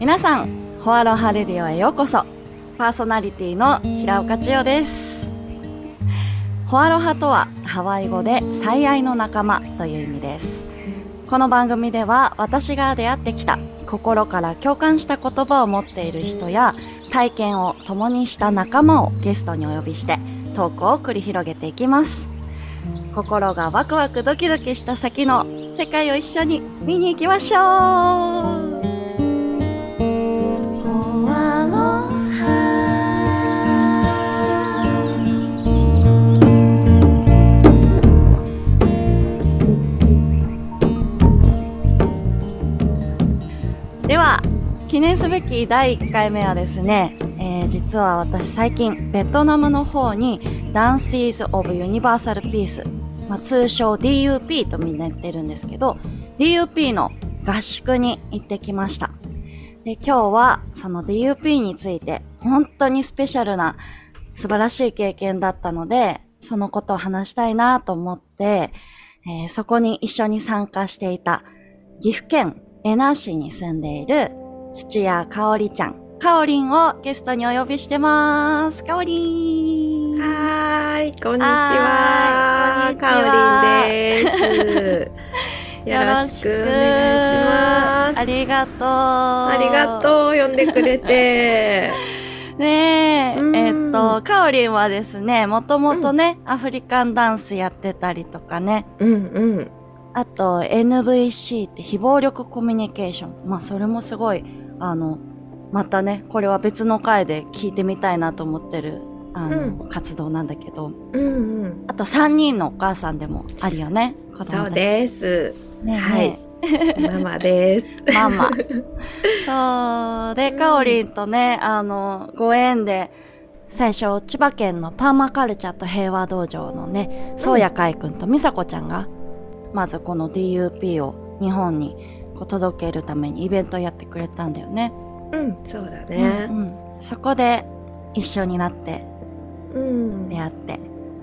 皆さん、ホアロハレディオへようこそ。パーソナリティの平岡千代です。ホアロハとはハワイ語で最愛の仲間という意味です。この番組では私が出会ってきた心から共感した言葉を持っている人や体験を共にした仲間をゲストにお呼びしてトークを繰り広げていきます。心がワクワクドキドキした先の世界を一緒に見に行きましょう記念すべき第1回目はですね、えー実は私最近ベトナムの方に Dances of Universal Peace、まあ、通称 DUP とみんな言ってるんですけど DUP の合宿に行ってきました。で今日はその DUP について本当にスペシャルな素晴らしい経験だったのでそのことを話したいなと思って、えーそこに一緒に参加していた岐阜県恵那市に住んでいる土屋かおりちゃん、かおりんをゲストにお呼びしてます。かおりん。はーい、こんにちはかおりんです。よろしくお願いします。ありがとう。ありがとう、呼んでくれて。う。ねえ、うんえっと、かおりんはですね、もともとね、アフリカンダンスやってたりとかね、うんうん。あと NVC って非暴力コミュニケーション。まあそれもすごい、あの、またね、これは別の回で聞いてみたいなと思ってる、あの、活動なんだけど、うんうん。あと3人のお母さんでもあるよね。そうです。ねえはいママです。ママ。そう。で、かおりんとね、あの、ご縁で、最初、千葉県のパーマカルチャーと平和道場のね、そうやかいくんとみさこちゃんが、まずこの DUP を日本にこう届けるためにイベントやってくれたんだよね。うん、そうだねう。んうんそこで一緒になってうん。出会って。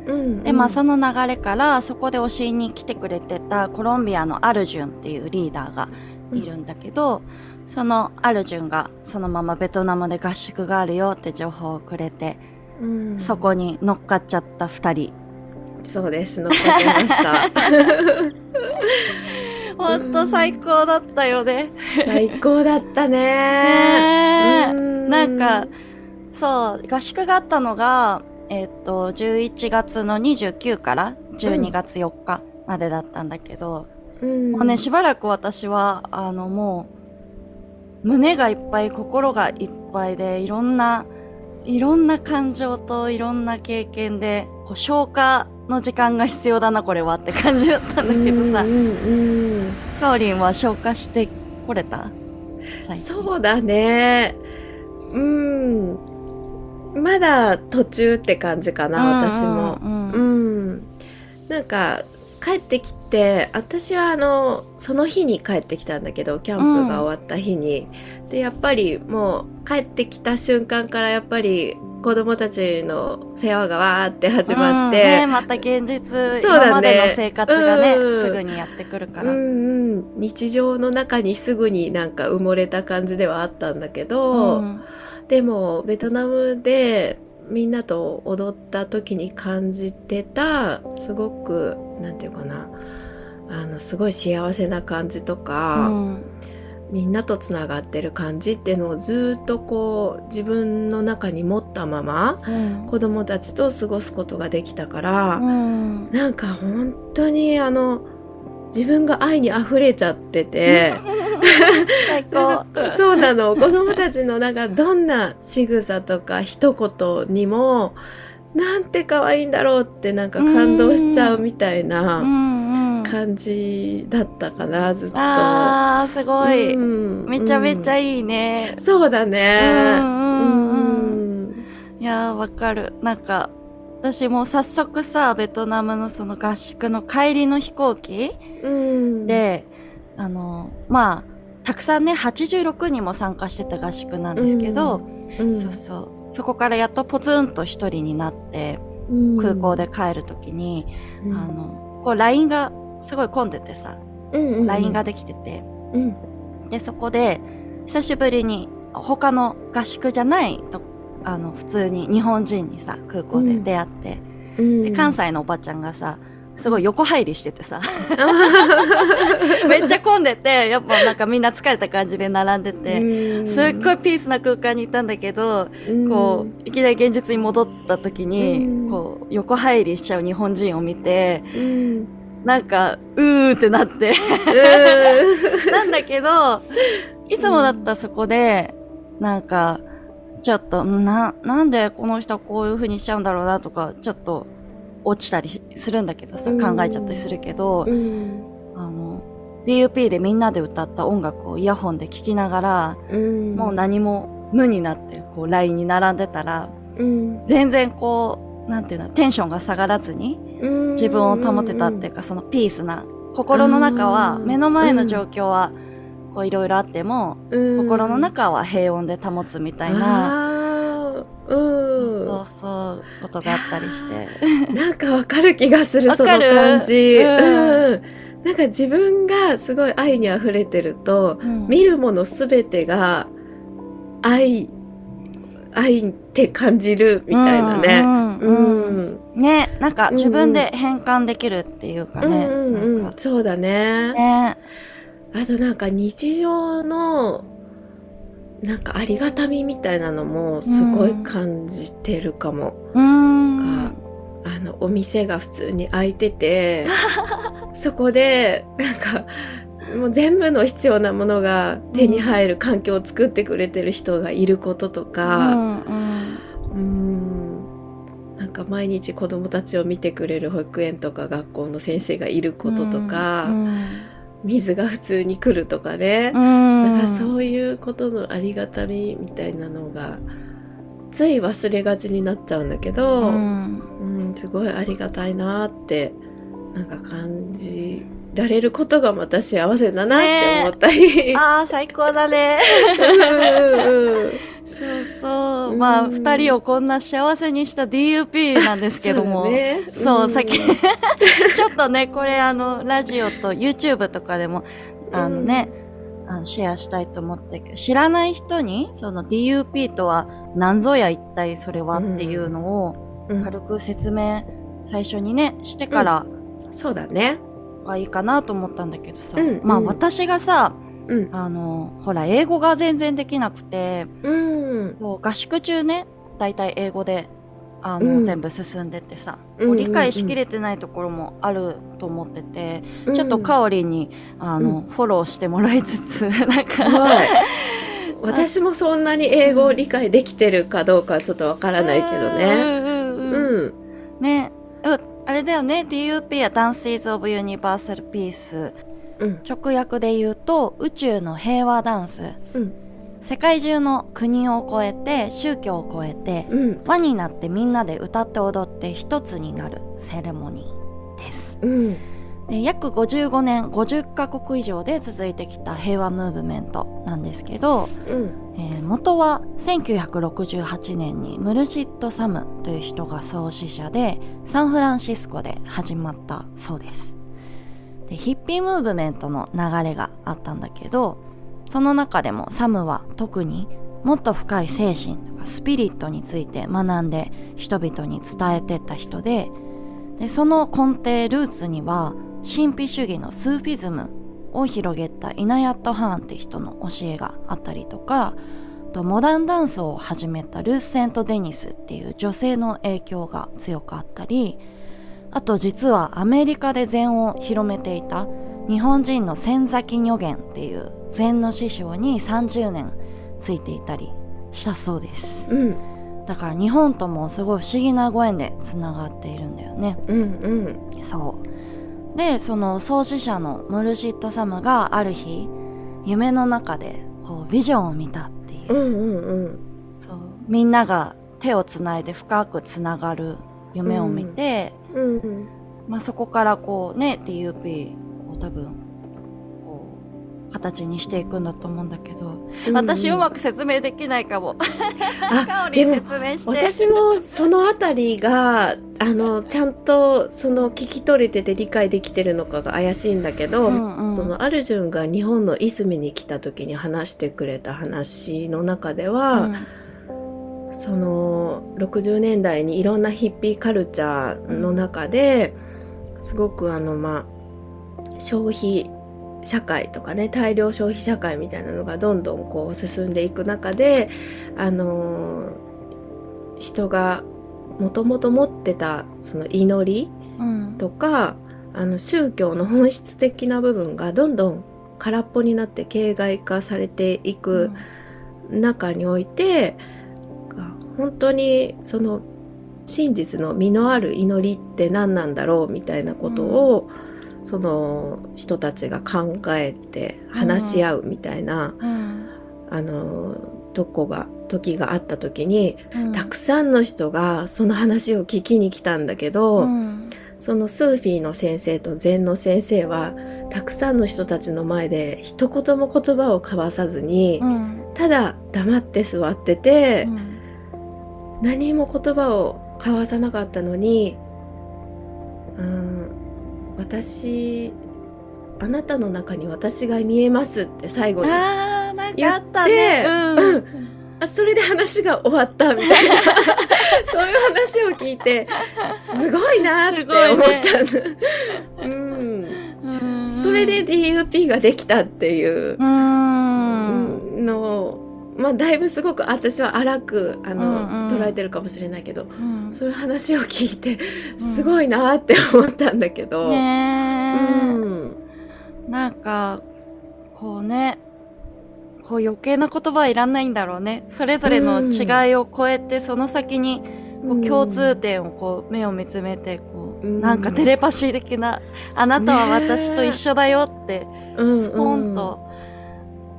うん。で、まあその流れから、そこで教えに来てくれてたコロンビアのアルジュンっていうリーダーがいるんだけど、そのアルジュンがそのままベトナムで合宿があるよって情報をくれて、うん、そこに乗っかっちゃった二人。そうです。残ってました。ほんと最高だったよね。最高だったね。なんか、そう、合宿があったのが、えっ、と、11月の29から12月4日までだったんだけど、うん、もうね、しばらく私は、あの、もう、胸がいっぱい、心がいっぱいで、いろんな、いろんな感情といろんな経験で、こう消化の時間が必要だな、これはって感じだったんだけどさうん、うんかおりんは消化してこれた？そうだね。うん。まだ途中って感じかな、私も。うんうんううんん。なんか、帰ってきて、私はあの、その日に帰ってきたんだけど、キャンプが終わった日に。で、やっぱりもう帰ってきた瞬間からやっぱり子供たちの世話がわーって始まって、うんね、また現実、そうだね。今までの生活がね、うん。すぐにやってくるから。うんうん、日常の中にすぐになんか埋もれた感じではあったんだけうど、ん。でもベトナムでみんなと踊った時に感じてたすごくなんていうかなあのすごい幸せな感じとか、うんみんなとつながってる感じっていうのをずっとこう自分の中に持ったままうん子供たちと過ごすことができたから、うんなんか本当にあの自分が愛に溢れちゃってて 最高。そうなの子供たちのなんかどんな仕草とか一言にもなんて可愛いんだろうってなんか感動しちゃうみたいうな。感じだったかなずっと。あー、すごい。うんめちゃめちゃい。いいね。そうだね。うんうんうんいやー、わかる。なんか、私も早速さ、ベトナムのその合宿の帰りの飛行機うん、で、あの、まあ、たくさんね、86人も参加してた合宿なんですけど、うんそうそう。そこからやっとポツンと一人になって、うん空港で帰るときに、うんあの、こう LINE がすごい混んでてさ、うんうん LINE ができてて、うん。で、そこで、久しぶりに他の合宿じゃないとあの普通に日本人にさ空港で出会って、うん。で関西のおばちゃんがさすごい横入りしててさ。めっちゃ混んでてやっぱなんかみんな疲れた感じで並んでて、すっごいピースな空間にいたんだけど、こういきなり現実に戻った時に、うん。こう横入りしちゃう日本人を見てうん、うんなんかうーってなって。なんだけどいつもだったらそこでなんかちょっとんななんでこの人はこういう風にしちゃうんだろうなとかちょっと落ちたりするんだけどさうん。考えちゃったりするけど、うん。あの DUP でみんなで歌った音楽をイヤホンで聴きながら、うん。もう何も無になってこう LINE に並んでたらうん。全然こうなんていうのテンションが下がらずに自分を保てたっていうか、そのピースな心の中はうん。目の前の状況はこういろいろあっても、うん。心の中は平穏で保つみたいな、ううん。そうそうことがあったりして。なんかわかる気がする。その感じ、うん。うん。なんか自分がすごい愛に溢れてるとうん。見るものすべてが愛愛って感じるみたいなね。うんううんん。ねなんか自分で変換できるっていうかね、うんうんそうだね。ね。あとなんか日常のなんかありがたみみたいなのもすごい感じてるかも。うーんかあのお店が普通に開いてて そこでなんかもう全部の必要なものが手に入る環境を作ってくれてる人がいることとうか、んうん。うん。なんか毎日子供たちを見てくれる保育園とか学校の先生がいることとか、うん。水が普通に来るとかね、うん。なんかそういうことのありがたみみたいなのがつい忘れがちになっちゃうんだけど、うん。うん、すごいありがたいなってなんか感じられることがまた幸せだなって思ったり。ああ最高だね。そうそう。う。んまあ、二人をこんな幸せにした DUP なんですけども。そうだね。そう、ん。さっき、ちょっとね、これあの、ラジオと YouTube とかでも、あのね、あのシェアしたいと思って知らない人に、その DUP とは何ぞや一体それはっていうのをうん。軽く説明最初にね、してからそうだね。がいいかなと思ったんだけどさ。うんまあうん私がさ、うん。あの、ほら、英語が全然できなくて、うん。合宿中ね大体英語であの、うん全部進んでってさ、うん理解しきれてないところもあると思ってて、ちょっとうんカオリンにあの、フォローしてもらいつつ なんか、はい。私もそんなに英語を理解できてるかどうかはちょっとわからないけどね。うんうんうんうん。ねうあれだよね DUP や Dances of Universal Peace うん。直訳で言うと宇宙の平和ダンス、うん世界中の国を越えて宗教を越えてうん。輪になってみんなで歌って踊って一つになるセレモニーです。うん。で約55年50カ国以上で続いてきた平和ムーブメントなんですけど、うん。えー元は1968年にムルシッド・サムという人が創始者でサンフランシスコで始まったそうですでヒッピームーブメントの流れがあったんだけどその中でもサムは特にもっと深い精神とかスピリットについて学んで人々に伝えてった人ででその根底ルーツには神秘主義のスーフィズムを広げたイナヤット・ハーンって人の教えがあったりとかあとモダンダンスを始めたルース・セント・デニスっていう女性の影響が強くあったりあと実はアメリカで禅を広めていた日本人の千崎如玄っていう禅の師匠に30年ついていたりしたそうですうん。だから日本ともすごい不思議なご縁でつながっているんだよねうん。そうでその創始者のムルシッド・サムがある日夢の中でこうビジョンを見たっていう、うん。うん。うん。そうみんなが手をつないで深くつながる夢を見て、うん。まあ、そこからこうね DUP を多分こ形にしていくんだと思うんだけど、私うまく説明できないかも。あかおり説明して。私もそのあたりがあのちゃんとその聞き取れてて理解できてるのかが怪しいんだけど、うんうん。そのアルジュンが日本のいすみに来た時に話してくれた話の中では、その60年代にいろんなヒッピーカルチャーの中ですごくあのまあ消費社会とかね大量消費社会みたいなのがどんどんこう進んでいく中であの人がもともと持ってたその祈りうん。とかあの宗教の本質的な部分がどんどん空っぽになって形骸化されていく中において、本当にその真実の実のある祈りって何なんだろうみたいなことを、その人たちが考えて話し合うみたいな、うんあのとこが時があった時に、うん。たくさんの人がその話を聞きに来たんだけど、うん。そのスーフィーの先生と禅の先生はたくさんの人たちの前で一言も言葉を交わさずに、うん。ただ黙って座ってて、うん。何も言葉を交わさなかったのにうん私あなたの中に私が見えますって最後にああーなんかあったね。言ってそれで話が終わったみたいな。そういう話を聞いてすごいなって思ったの、うんうん。それで DUP ができたっていううん。のを、まあ、だいぶすごく私は荒くあの、うんうん。捉えてるかもしれないけどうん。そういう話を聞いてすごいなって思ったんだけど、ねえ、うん。なんかこうねこう余計な言葉はいらないんだろうね。それぞれの違いを超えてその先にこう共通点をこう目を見つめてこううん。なんかテレパシー的な「あなたは私と一緒だよ」ってうん。スポンと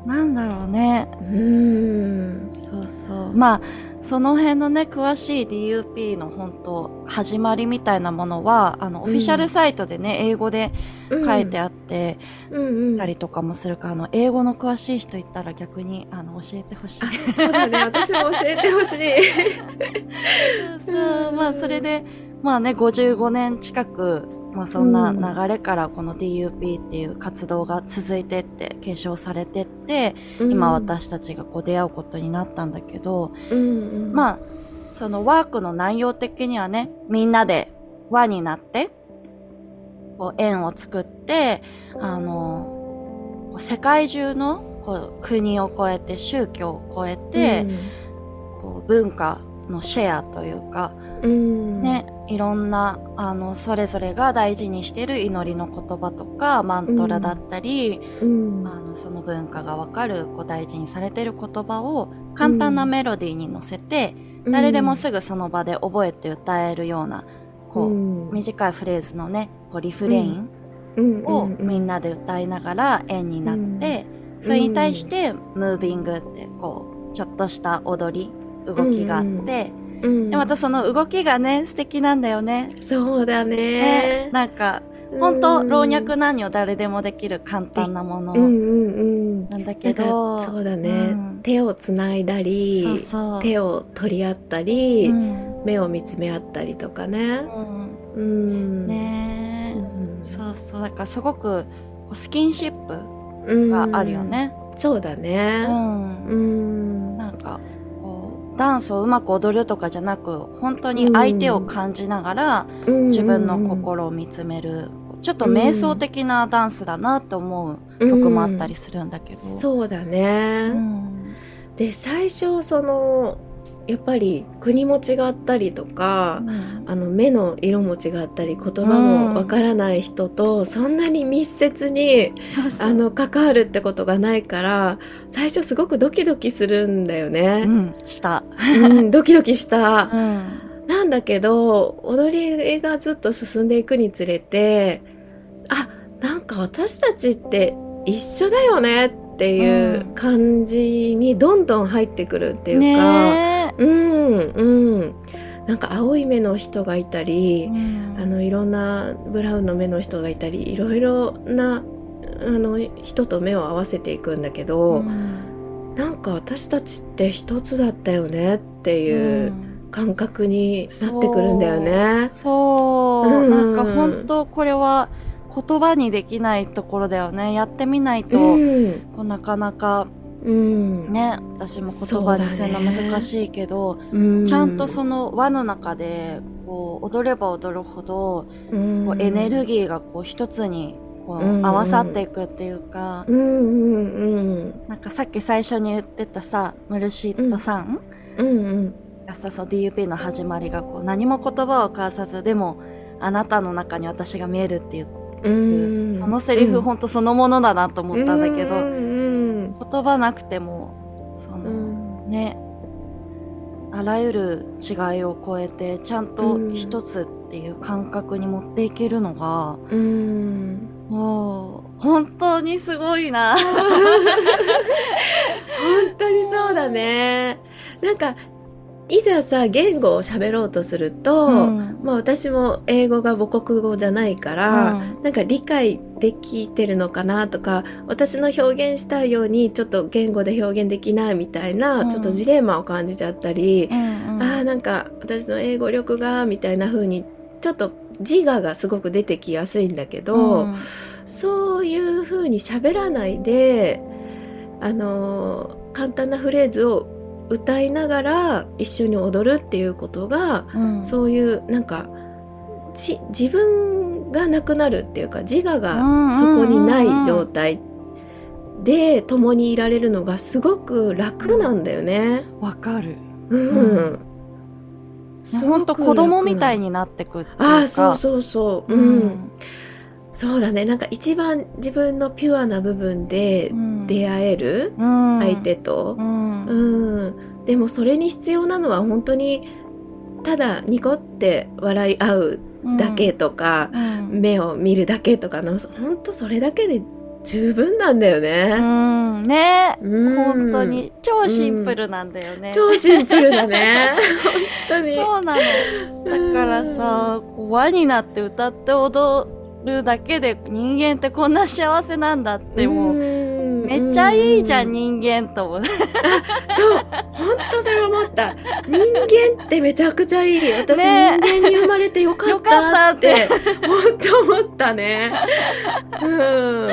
なんだろうね。うん。そうそう。まあその辺のね詳しい DUP の本当始まりみたいなものはあのオフィシャルサイトでね、英語で書いてあってうんうん。たりとかもするから、あの英語の詳しい人いたら逆にあの教えてほしい。あそうだね。私も教えてほしい。そうそう。まあそれでまあね55年近く、まあ、そんな流れからこの DUP っていう活動が続いてって継承されてって、今私たちがこう出会うことになったんだけど、うんうんまあそのワークの内容的にはねみんなで輪になってこう円を作ってあの世界中のこう国を超えて宗教を超えて、こう文化のシェアというか、うんね、いろんなあのそれぞれが大事にしている祈りの言葉とかマントラだったり、うん。あのその文化がわかるこう大事にされている言葉を簡単なメロディーに乗せて、誰でもすぐその場で覚えて歌えるようなこう、うん。短いフレーズのねこうリフレインをみんなで歌いながら円になって、それに対してムービングってこうちょっとした踊り動きがあって、うん。でまたその動きがね素敵なんだよね。そうだね。ねなんか本当老若男女誰でもできる簡単なもの。うんうんうん。なんだなんけど、かそうだね、うん。手をつないだり手を取り合ったり、うん。目を見つめ合ったりとかね。うん。うん、ね。え、うん。そうそう。だからすごくスキンシップうん。があるよ。ね。そうだうね。ん。うん。なんかダンスをうまく踊るとかじゃなく本当に相手を感じながら自分の心を見つめる。ちょっと瞑想的なダンスだなと思う曲もあったりするんだけど。そうだね。うん。で最初そのやっぱり国も違ったりとか、あの目の色も違ったり言葉もわからない人とそんなに密接にそうそうあの関わるってことがないから最初すごくドキドキするんだようね。んした。うん、ドキドキした。うんなんだけど踊りがずっと進んでいくにつれてあなんか私たちって一緒だよねっていううん感じにどんどん入ってくるっていうか、ねうんうん。なんか青い目の人がいたりえ、うん。あのいろんなブラウンの目の人がいたりいろいろなあの人と目を合わせていくんだけど、うん。なんか私たちって一つだったよねっていう感覚になってくるんだよね。そう、うん。なんか本当これは言葉にできないところだよね。やってみないと、うん。こうなかなかうん。ね私も言葉にするの難しいけど、うんちゃんとその輪の中でこう踊れば踊るほど、うん。こうエネルギーがこう一つにこううん。合わさっていくっていうか、うんうんうんなんかさっき最初に言ってたさムルシットさんうん。うんがさそう DUP の始まりがこう何も言葉を交わさずでもあなたの中に私が見えるっていう、うん。そのセリフうん。ほんとそのものだなと思ったんだけど、うんうん言葉なくてもその、うん。ねあらゆる違いを超えてちゃんと一つっていう感覚に持っていけるのが、うん。もう本当にすごいな。本当にそうだね。なんかいざさ言語を喋ろうとすると、うん。まあ私も英語が母国語じゃないから、うん。なんか理解できてるのかなとか私の表現したいようにちょっと言語で表現できないみたいな、うん。ちょっとジレンマを感じちゃったり、うんうん。あーなんか私の英語力がみたいな風にちょっと自我がすごく出てきやすいんだけど、うん。そういう風に喋らないであのー簡単なフレーズを歌いながら一緒に踊るっていうことがうんそういうなんかち自分がなくなるっていうか自我がそこにない状態で共にいられるのがすごく楽なんだよね。わかる。うん。うん本当子供みたいに。になってくって。ああそうそうそう。ううん。ん。そうだね。なんか一番自分のピュアな部分でうん出会えるうん相手とう。んうん。でもそれに必要なのは本当にただニコって笑い合うだけとか、うん目を見るだけとかの本当それだけで十分なんだようね。んねうん本当に超シンプルなんだよね。超シンプルだね。本当に。そうなの。だからさ、こう輪になって歌って踊るだけで人間ってこんな幸せなんだってもう、めっちゃいいじゃん、人人間と思って。そう。本当それ思った。人間ってめちゃくちゃいい。私、ね。人間に生まれてよかったたって。本当思ったね。うん。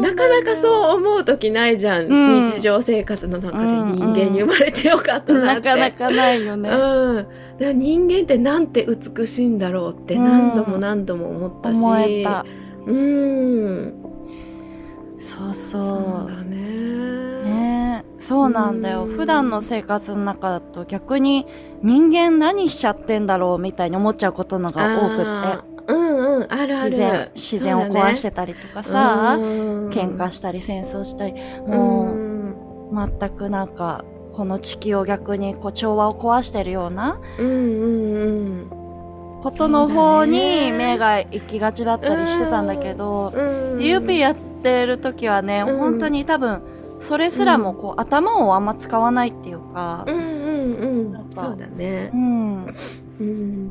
なかなかそう思う時ないじゃん、うん。日常生活の中でうん人間に生まれてよかったなって、なかなかないよね。うん、人間ってなんて美しいんだろうって何度も何度も思ったし、思えた。うんそうそう。だね。ねそうなんだよ。うん。普段の生活の中だと逆に人間何しちゃってんだろうみたいに思っちゃうことのが多くって。うんうん。あるある。自然自然を壊してたりとかさ、喧喧嘩したり戦争したりももう全くなんかこの地球を逆にこう調和を壊してるようなうんうんうんことの方に目が行きがちだったりしてたんだけど、うん UP やってる時はね、うん。本当に多分それすらもこう、頭をあんま使わないっていうかう、んうんうん。そうだね。うん、うん。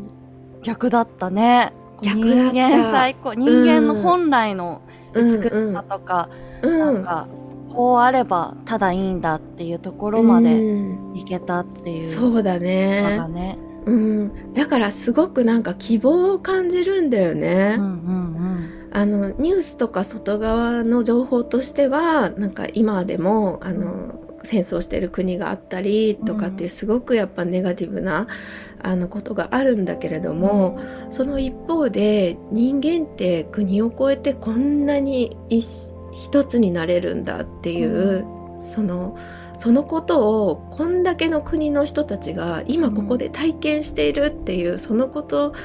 逆だったね。逆人間最高人間の本来の美しさとか、うん。なんかこうあればただいいんだっていうところまでうん。いけたっていうそうだのねがね。うん。だからすごくなんか希望を感じるんだよね、うんうんあのニュースとか外側の情報としてはなんか今でもあの戦争してる国があったりとかっていうすごくやっぱネガティブなあのことがあるんだけれどうん。も、その一方で人間って国を越えてこんなに一一つになれるんだっていう、そのそのことをこんだけの国の人たちが今ここで体験しているっていう、そのこと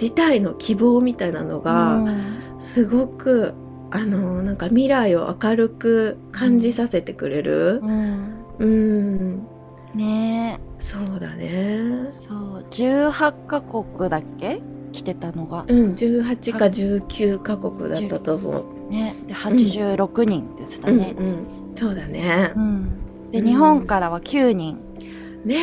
自体の希望みたいなのが、うんすごくあのなんか未来を明るく感じさせてくれる。うんうん、ねそうだねえ。そう18カ国だっけ？来てたのがうん、18か19カ国だったと思う。ねで86人でしたね。うんうん、そうだねう。んでうん日本からは9人。ね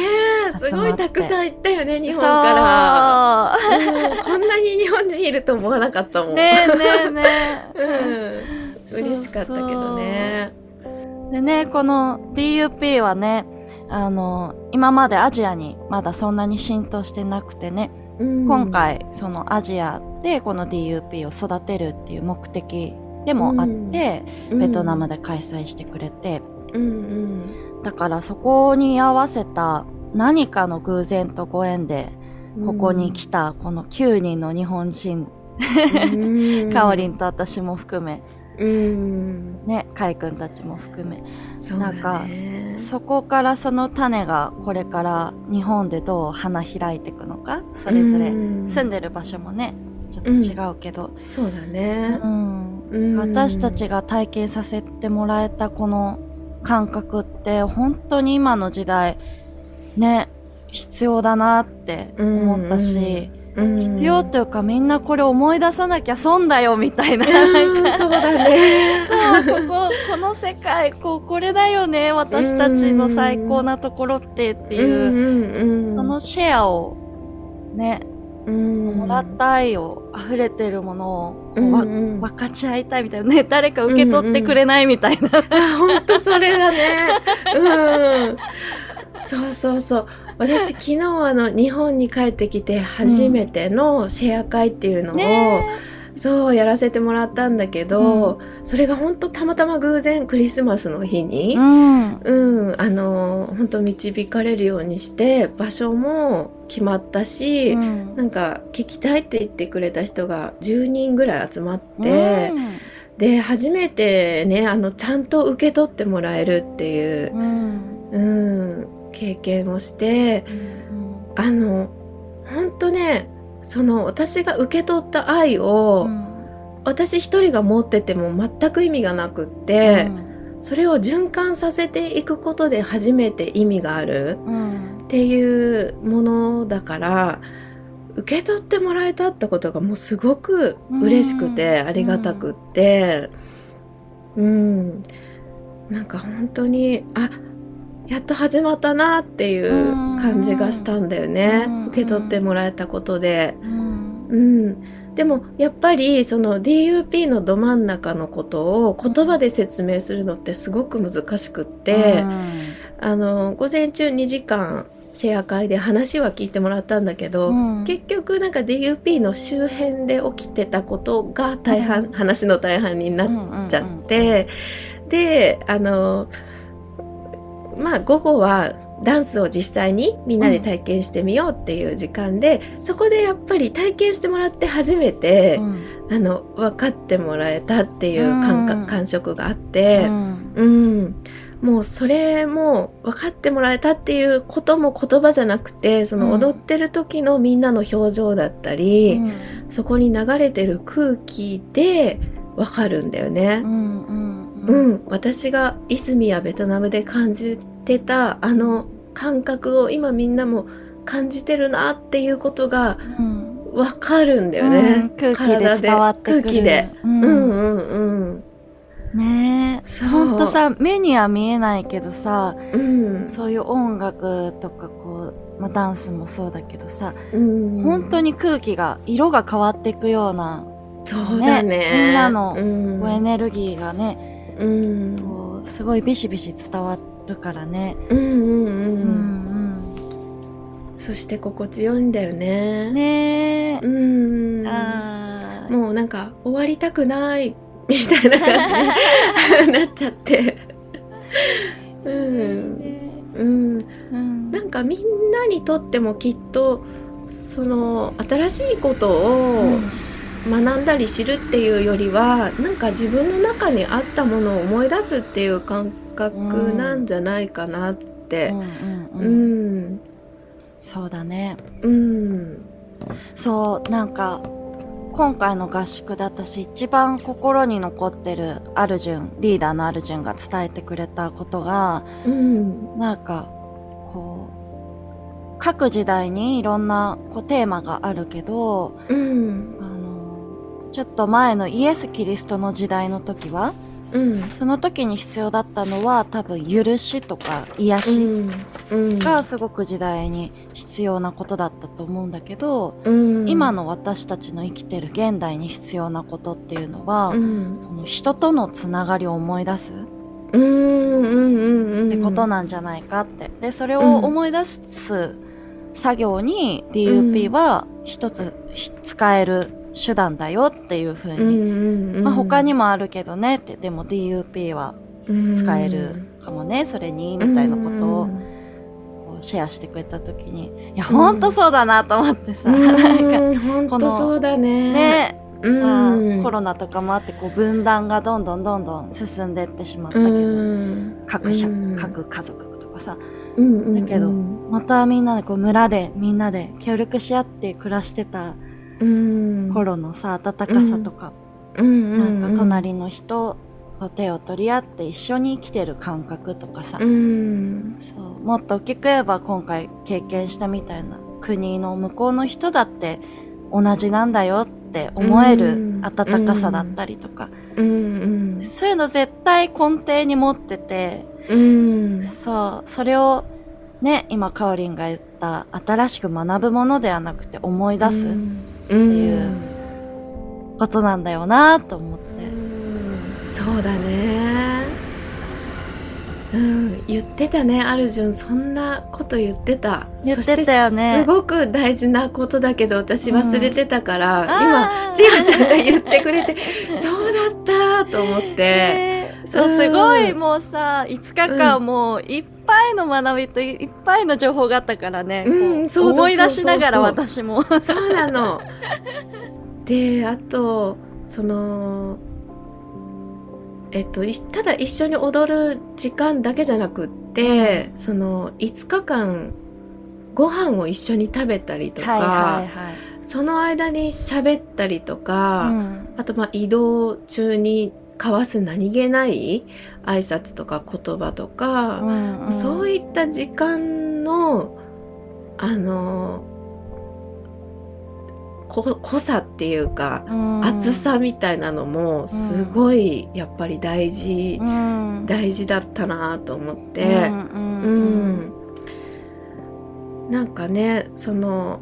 え、すごいたくさん行ったよね、日本から。こんなに日本人いると思わなかったもん。ねえねえねえ。うん嬉しかったけどね。でね、この DUP はね、あの、今までアジアにまだそんなに浸透してなくてね、うん今、回そのアジアでこの DUP を育てるっていう目的でもあって、ベトナムで。で開催してくれて、うんだからそこに合わせた何かの偶然とご縁でうん。ここに来たこの9人の日本人、うん。かおりんと私も含め。うん。ねかいくんたちも含め。ね。なんかそこからその種がこれから日本でどう花開いていくのかそれぞれうん。住んでる場所もねちょっと違うけど、そうだね。う。ん。うん。私たちが体験させてもらえたこの感覚って本当に今の時代ね必要だなって思ったし、うん必要というかみんなこれ思い出さなきゃ損だよみたいな、うんそうだね。そうこここの世界こうこれだよね私たちの最高なところってっていう、うんうんそのシェアをねうんもらった愛を溢れてるものをこううんわうん分かち合いたいみたいなね誰か受け取ってくれないみたいな、あ本当それだね。うん。そうそうそう。私昨日あの日本に帰ってきて初めてのシェア会っていうのを、ねそうやらせてもらったんだけど、それが本当たまたま偶然クリスマスの日に、うん。うん、あの本当導かれるようにして場所も決まったし、うん。なんか聞きたいって言ってくれた人が10人ぐらい集まって、うん。で初めてねあのちゃんと受け取ってもらえるっていう、うん。うん、経験をしてあの本当ねその私が受け取った愛を、私一人が持ってても全く意味がなくって、それを循環させていくことで初めて意味があるうん。っていうものだから受け取ってもらえたってことがもうすごく嬉しくて、うん。ありがたくって。うん、なんか本当にあやっと始まったなっていう感じがしたんだよね、うん。受け取ってもらえたことで。うん。うん、でもやっぱりその DUP のど真ん中のことを言葉で説明するのってすごく難しくって、あの午前中2時間シェア会で話は聞いてもらったんだけど、うん。結局なんか DUP の周辺で起きてたことが大半、うん。話の大半になっちゃって、であのまあ午後はダンスを実際にみんなで体験してみようっていう時間で、そこでやっぱり体験してもらって初めて、うん。あの分かってもらえたっていう感覚、うん。感触があって。うん。うん、もうそれも分かってもらえたっていうことも言葉じゃなくてそのうん。踊ってる時のみんなの表情だったり、うん。そこに流れてる空気で分かるんだよね。う。んうん。うん、私がいすみやベトナムで感じてたあの感覚を今みんなも感じてるなっていうことがうん。分かるんだようねん。空気で伝わってくる。空気で。ううんんうんうん。ねえ。ほんとさ目には見えないけどさうん。そういう音楽とかこう、まあ、ダンスもそうだけどさ、うん。本当に空気が色が変わっていくような、そうだね。ねみんなのエネルギーがねうん。こうすごいビシビシ伝わるからね。うんうんうん。うんそして心地よいんだようね。ん、ね。え、うん。あー。もうなんか終わりたくないみたいな感じになっちゃって。うん。ね。うん。うん。なんかみんなにとってもきっとその新しいことをうん。し学んだり知るっていうよりはなんか自分の中にあったものを思い出すっていう感覚なんじゃないかなって。うんうんううん。んそうだね。うん。そうなんか今回の合宿で私一番心に残ってるアルジュンリーダーのアルジュンが伝えてくれたことがうん。なんかこう各時代にいろんなこうテーマがあるけどうんちょっと前のイエス・キリストの時代の時は、ううん。その時に必要だったのは多分許しとか癒うしがすごく時代に必要なことだったと思うんだけど、うん。今の私たちの生きてる現代に必要なことっていうのは、うん。人とのつながりを思い出すってことなんじゃないかって。で、それを思い出す作業に DUP は一つひ使える手段だよっていうふうに。まあ他にもあるけどね。って、でも DUP は使えるかもね、それに、みたいなことをこうシェアしてくれた時に、いや、ほんとそうだなと思ってさ、なんか、本この当そうだね。ね、うん。まあ、コロナとかもあってこう分断がどんどんどんどん進んでってしまったけど、うん。各社、うん。各家族とかさ。うんうんだけどうんまたみんなでこう村でみんなで協力し合って暮らしてたうん頃のさ温かさとか、うん。なんか隣の人と手を取り合って一緒に生きてる感覚とかさ、うん。そう。もっと大きく言えば今回経験したみたいな国の向こうの人だって同じなんだよって思えるうん。温かさだったりとか、うん。そういうの絶対根底に持ってて、うん。そう、それをね、今カオリンが言った新しく学ぶものではなくて思い出すっていうことなんだよなと思って。そうだね。うん。言ってたねアルジュン。そんなこと言ってた。言ってたよね。すごく大事なことだけど私忘れてたから、今あー。ちよちゃんが言ってくれてそうだったと思って、ねそう、うんすごいもうさ、5日間もういっぱいの学びといっぱいの情報があったからね、うんそうだ思い出しながら私も。そうなの。であとそのえっといただ一緒に踊る時間だけじゃなくって、その5日間ご飯を一緒に食べたりとか、はいはいその間に喋ったりとか、はい。うんあとまあ移動中に交わす何気ない挨拶とか言葉とか、うんうん。そういった時間のあのこ濃さっていうか、うん。厚さみたいなのもすごいやっぱり大事、うん。大事だったなと思って、うんううんん。なんかねその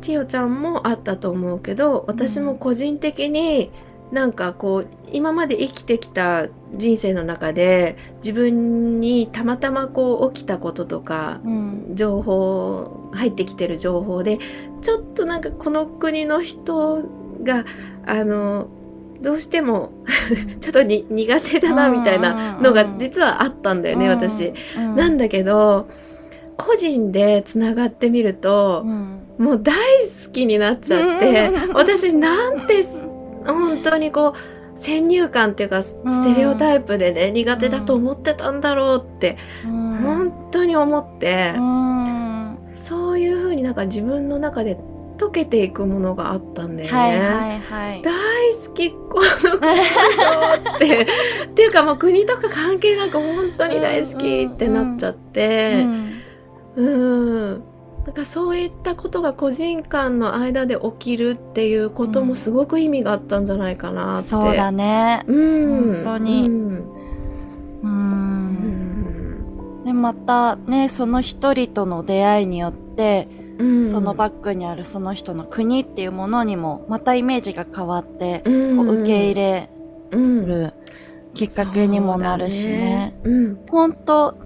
千代ちゃんもあったと思うけど私も個人的になんかこう今まで生きてきた人生の中で自分にたまたまこう起きたこととかうん。情報入ってきてる情報でちょっとなんかこの国の人があのどうしても ちょっとに苦手だなみたいなのが実はあったんだよね、私。うん。なんだけど個人でつながってみるとう、ん。もう大好きになっちゃって、うん。私なんて本当にこう先入観っていうかステレオタイプでね、苦手だと思ってたんだろうって、うん。本当に思って、うん。そういうふうになんか自分の中で溶けていくものがあったんだよね。はいはいはい。大好きこの国のって。っていうかもう国とか関係なく本当に大好きってなっちゃって。うんなんかそういったことが個人間の間で起きるっていうこともすごく意味があったんじゃないかなって。そうだね。うん。本当に。うん。う。うん。んで、またね、その一人との出会いによって、うん。そのバックにあるその人の国っていうものにも、またイメージが変わって、うん。こう受け入れうん。るきっかけにもなるしね。ね。ほん。と、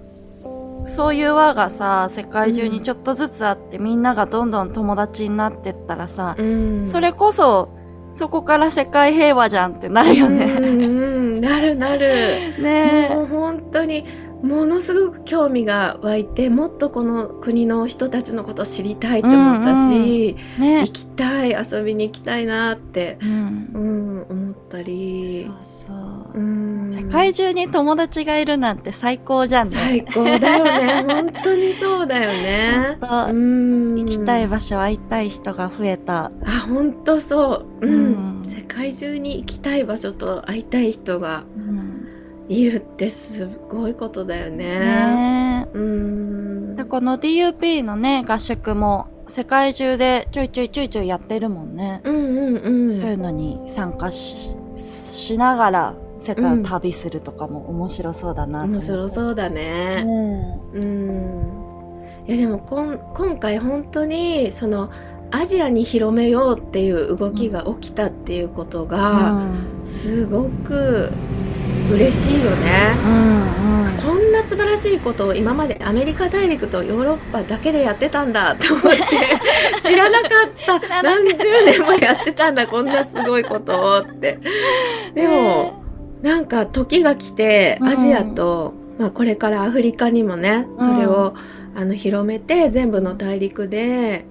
そういう輪がさ、世界中にちょっとずつあって、みんながどんどん友達になってったらさ、うんそれこそ、そこから世界平和じゃんってなるようんね。うんなるなる。ねもう本当にものすごく興味が湧いてもっとこの国の人たちのことを知りたいって思ったし、え。ね。行きたい遊びに行きたいなって、うん。う。ん、思ったり。そうそう。うん、世界中に友達がいるなんて最高じゃんね。最高だよね。本当にそうだよね。ほんとうん。行きたい場所、会いたい人が増えた。あ本当そう、うん。うん。世界中に行きたい場所と会いたい人がうんいるってすごいことだよねねうんえ。で、この DUP のね、合宿も世界中でちょいちょいちょいちょいやってるもんね。うんうんうんそういうのに参加ししながら世界を旅するとかも面白そうだなと思面白そうだね。うんうん。いやでもこん今回本当にそのアジアに広めようっていう動きが起きたっていうことがすごく嬉しいよね。うんうん。こんな素晴らしいことを今までアメリカ大陸とヨーロッパだけでやってたんだ と思って。知らなかった。何十年もやってたんだこんなすごいことをって。でも、なんか時が来てうん。アジアと、まあ、これからアフリカにもねそれを、あの広めて全部の大陸で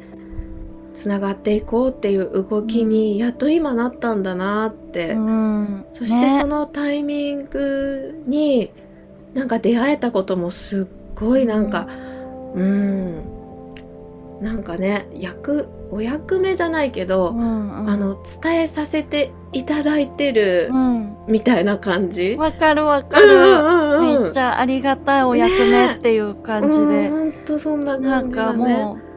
つながっていこうっていう動きにやっと今なったんだなって、うん。そしてね。そのタイミングになんか出会えたこともすっごいなんかうん。なんかね役お役目じゃないけど、うんうん。あの伝えさせていただいてるうん。みたいな感じ。わかるわかる、うんうんうんめっちゃありがたいお役目っていう感じで、うん、ほんとそんななん感じだね。かもう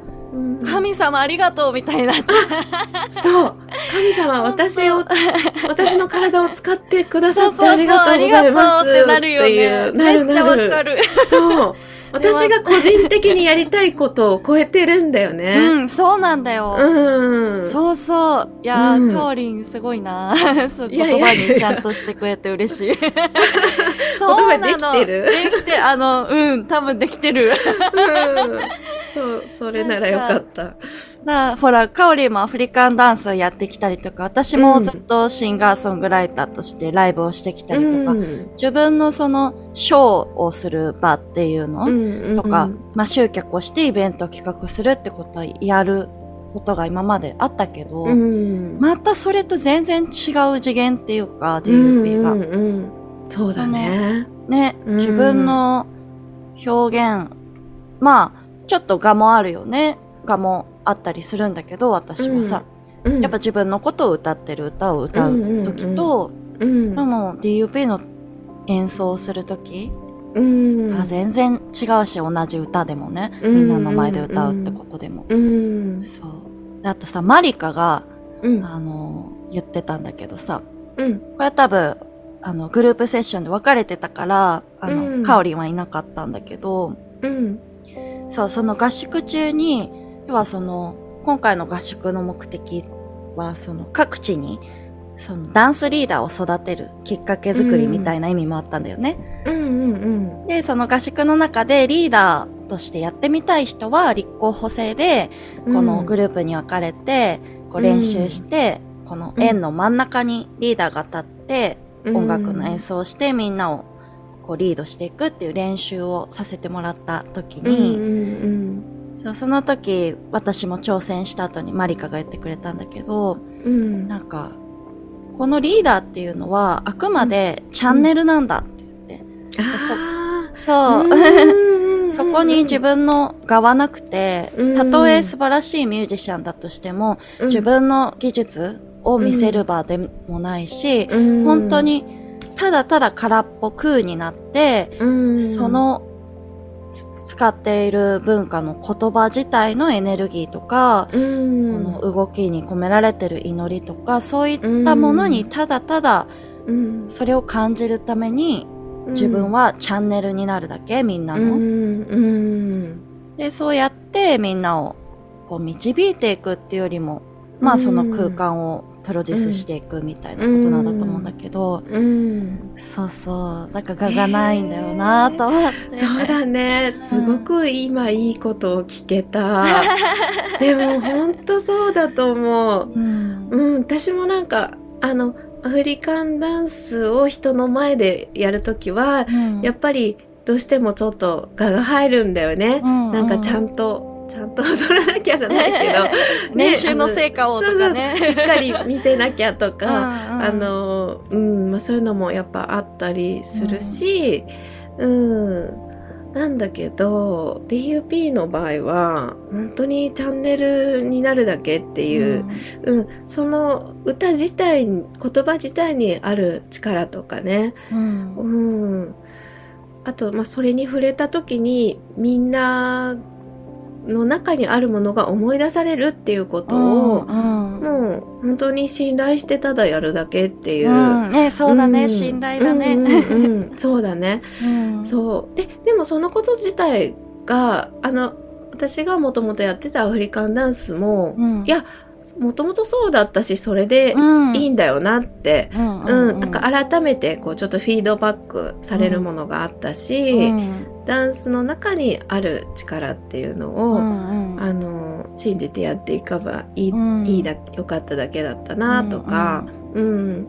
神様ありがとうみたいな。そう。神様私を 私の体を使ってくださってありがとうございますってなるよね。う。なるめっちゃわなるかる。そう。私が個人的にやりたいことを超えてるんだようね。んそうなんだよ、うん。そうそう。いやー、うん。かおりんすごいな。そう言葉にちゃんとしてくれて嬉しい。そうなのできてる？できてあのうん多分できてる。うんそう、それならよかった。さあ、ほら、かおりんもアフリカンダンスをやってきたりとか、私もずっとシンガーソングライターとしてライブをしてきたりとか、うん。自分のそのショーをする場っていうの、うんとか、まあ集客をしてイベントを企画するってことはやることが今まであったけど、うん、またそれと全然違う次元っていうか、うん DUP が。うんうんそうだね。ね、うん。自分の表現、まあ、ちょっと画もあるよね。画もあったりするんだけど、私はさ。うん。やっぱ自分のことを歌ってる歌を歌う時と、うんでも DUP の演奏をする時うん。は全然違うし、同じ歌でもね、うんみんなの前で歌うってことでも。うん。そう。であとさ、マリカが、うん。あの、言ってたんだけどさ、うん。これは多分、あの、グループセッションで別れてたから、あの、うん。カオリンはいなかったんだけど、うんそう、その合宿中に、要はその、今回の合宿の目的は、その各地に、そのダンスリーダーを育てるきっかけ作りみたいな意味もあったんだよね。うんうんで、その合宿の中でリーダーとしてやってみたい人は立候補制で、うんこのグループに分かれて、こう練習して、この円の真ん中にリーダーが立って、音楽の演奏をしてみんなをこうリードしていくっていう練習をさせてもらった時うんに、うんそうその時私も挑戦した後にマリカが言ってくれたんだけどうん。なんかこのリーダーっていうのはあくまでチャンネルなんだって言って、あー。そう、うん そこに自分のがはなくてうん。たとえ素晴らしいミュージシャンだとしてもうん。自分の技術を見せる場でもないし、うん。本当にただただ空っぽ空になって、うん。そのつ使っている文化の言葉自体のエネルギーとか、うん。この動きに込められてる祈りとかそういったものにただただうん。それを感じるために自分はチャンネルになるだけみんなうん。の。うん。でそうやってみんなをこう導いていくっていうよりもまあその空間をプロデュースしていくみたいなことなんだと思うんだけど、うん。そうそう。だからががないんだよなと思って。そうだね。すごく今いいことを聞けた。でも本当そうだと思う。うん。うん。私もなんかあのアフリカンダンスを人の前でやるときはうん。やっぱりどうしてもちょっと我が入るんだよね、うん。なんかちゃんとちゃんと踊らなきゃじゃないけど、ね練習の成果をとかね。しっかり見せなきゃとか、うんうん。あの、うんまあ、そういうのもやっぱあったりするし、うん。なんだけど DUP の場合は本当にチャンネルになるだけっていう、うん。その歌自体に言葉自体にある力とかね、うん。うん、あと、まあ、それに触れた時にみんなの中にあるものが思い出されるっていうことを、もう本当に信頼してただやるだけっていう。うん。ね、そうだね、ん。信頼だね。うんうんうん。そうだね。うん。そう。で、でもそのこと自体が、あの、私がもともとやってたアフリカンダンスも、うん。いや、もともとそうだったし、それでうん。いいんだよなって、うん。うん、なんか改めてこうちょっとフィードバックされるものがあったし、うんダンスの中にある力っていうのうを、んうん。あの信じてやっていけばいい,、うん。いいだよかっただけだったなとか、うん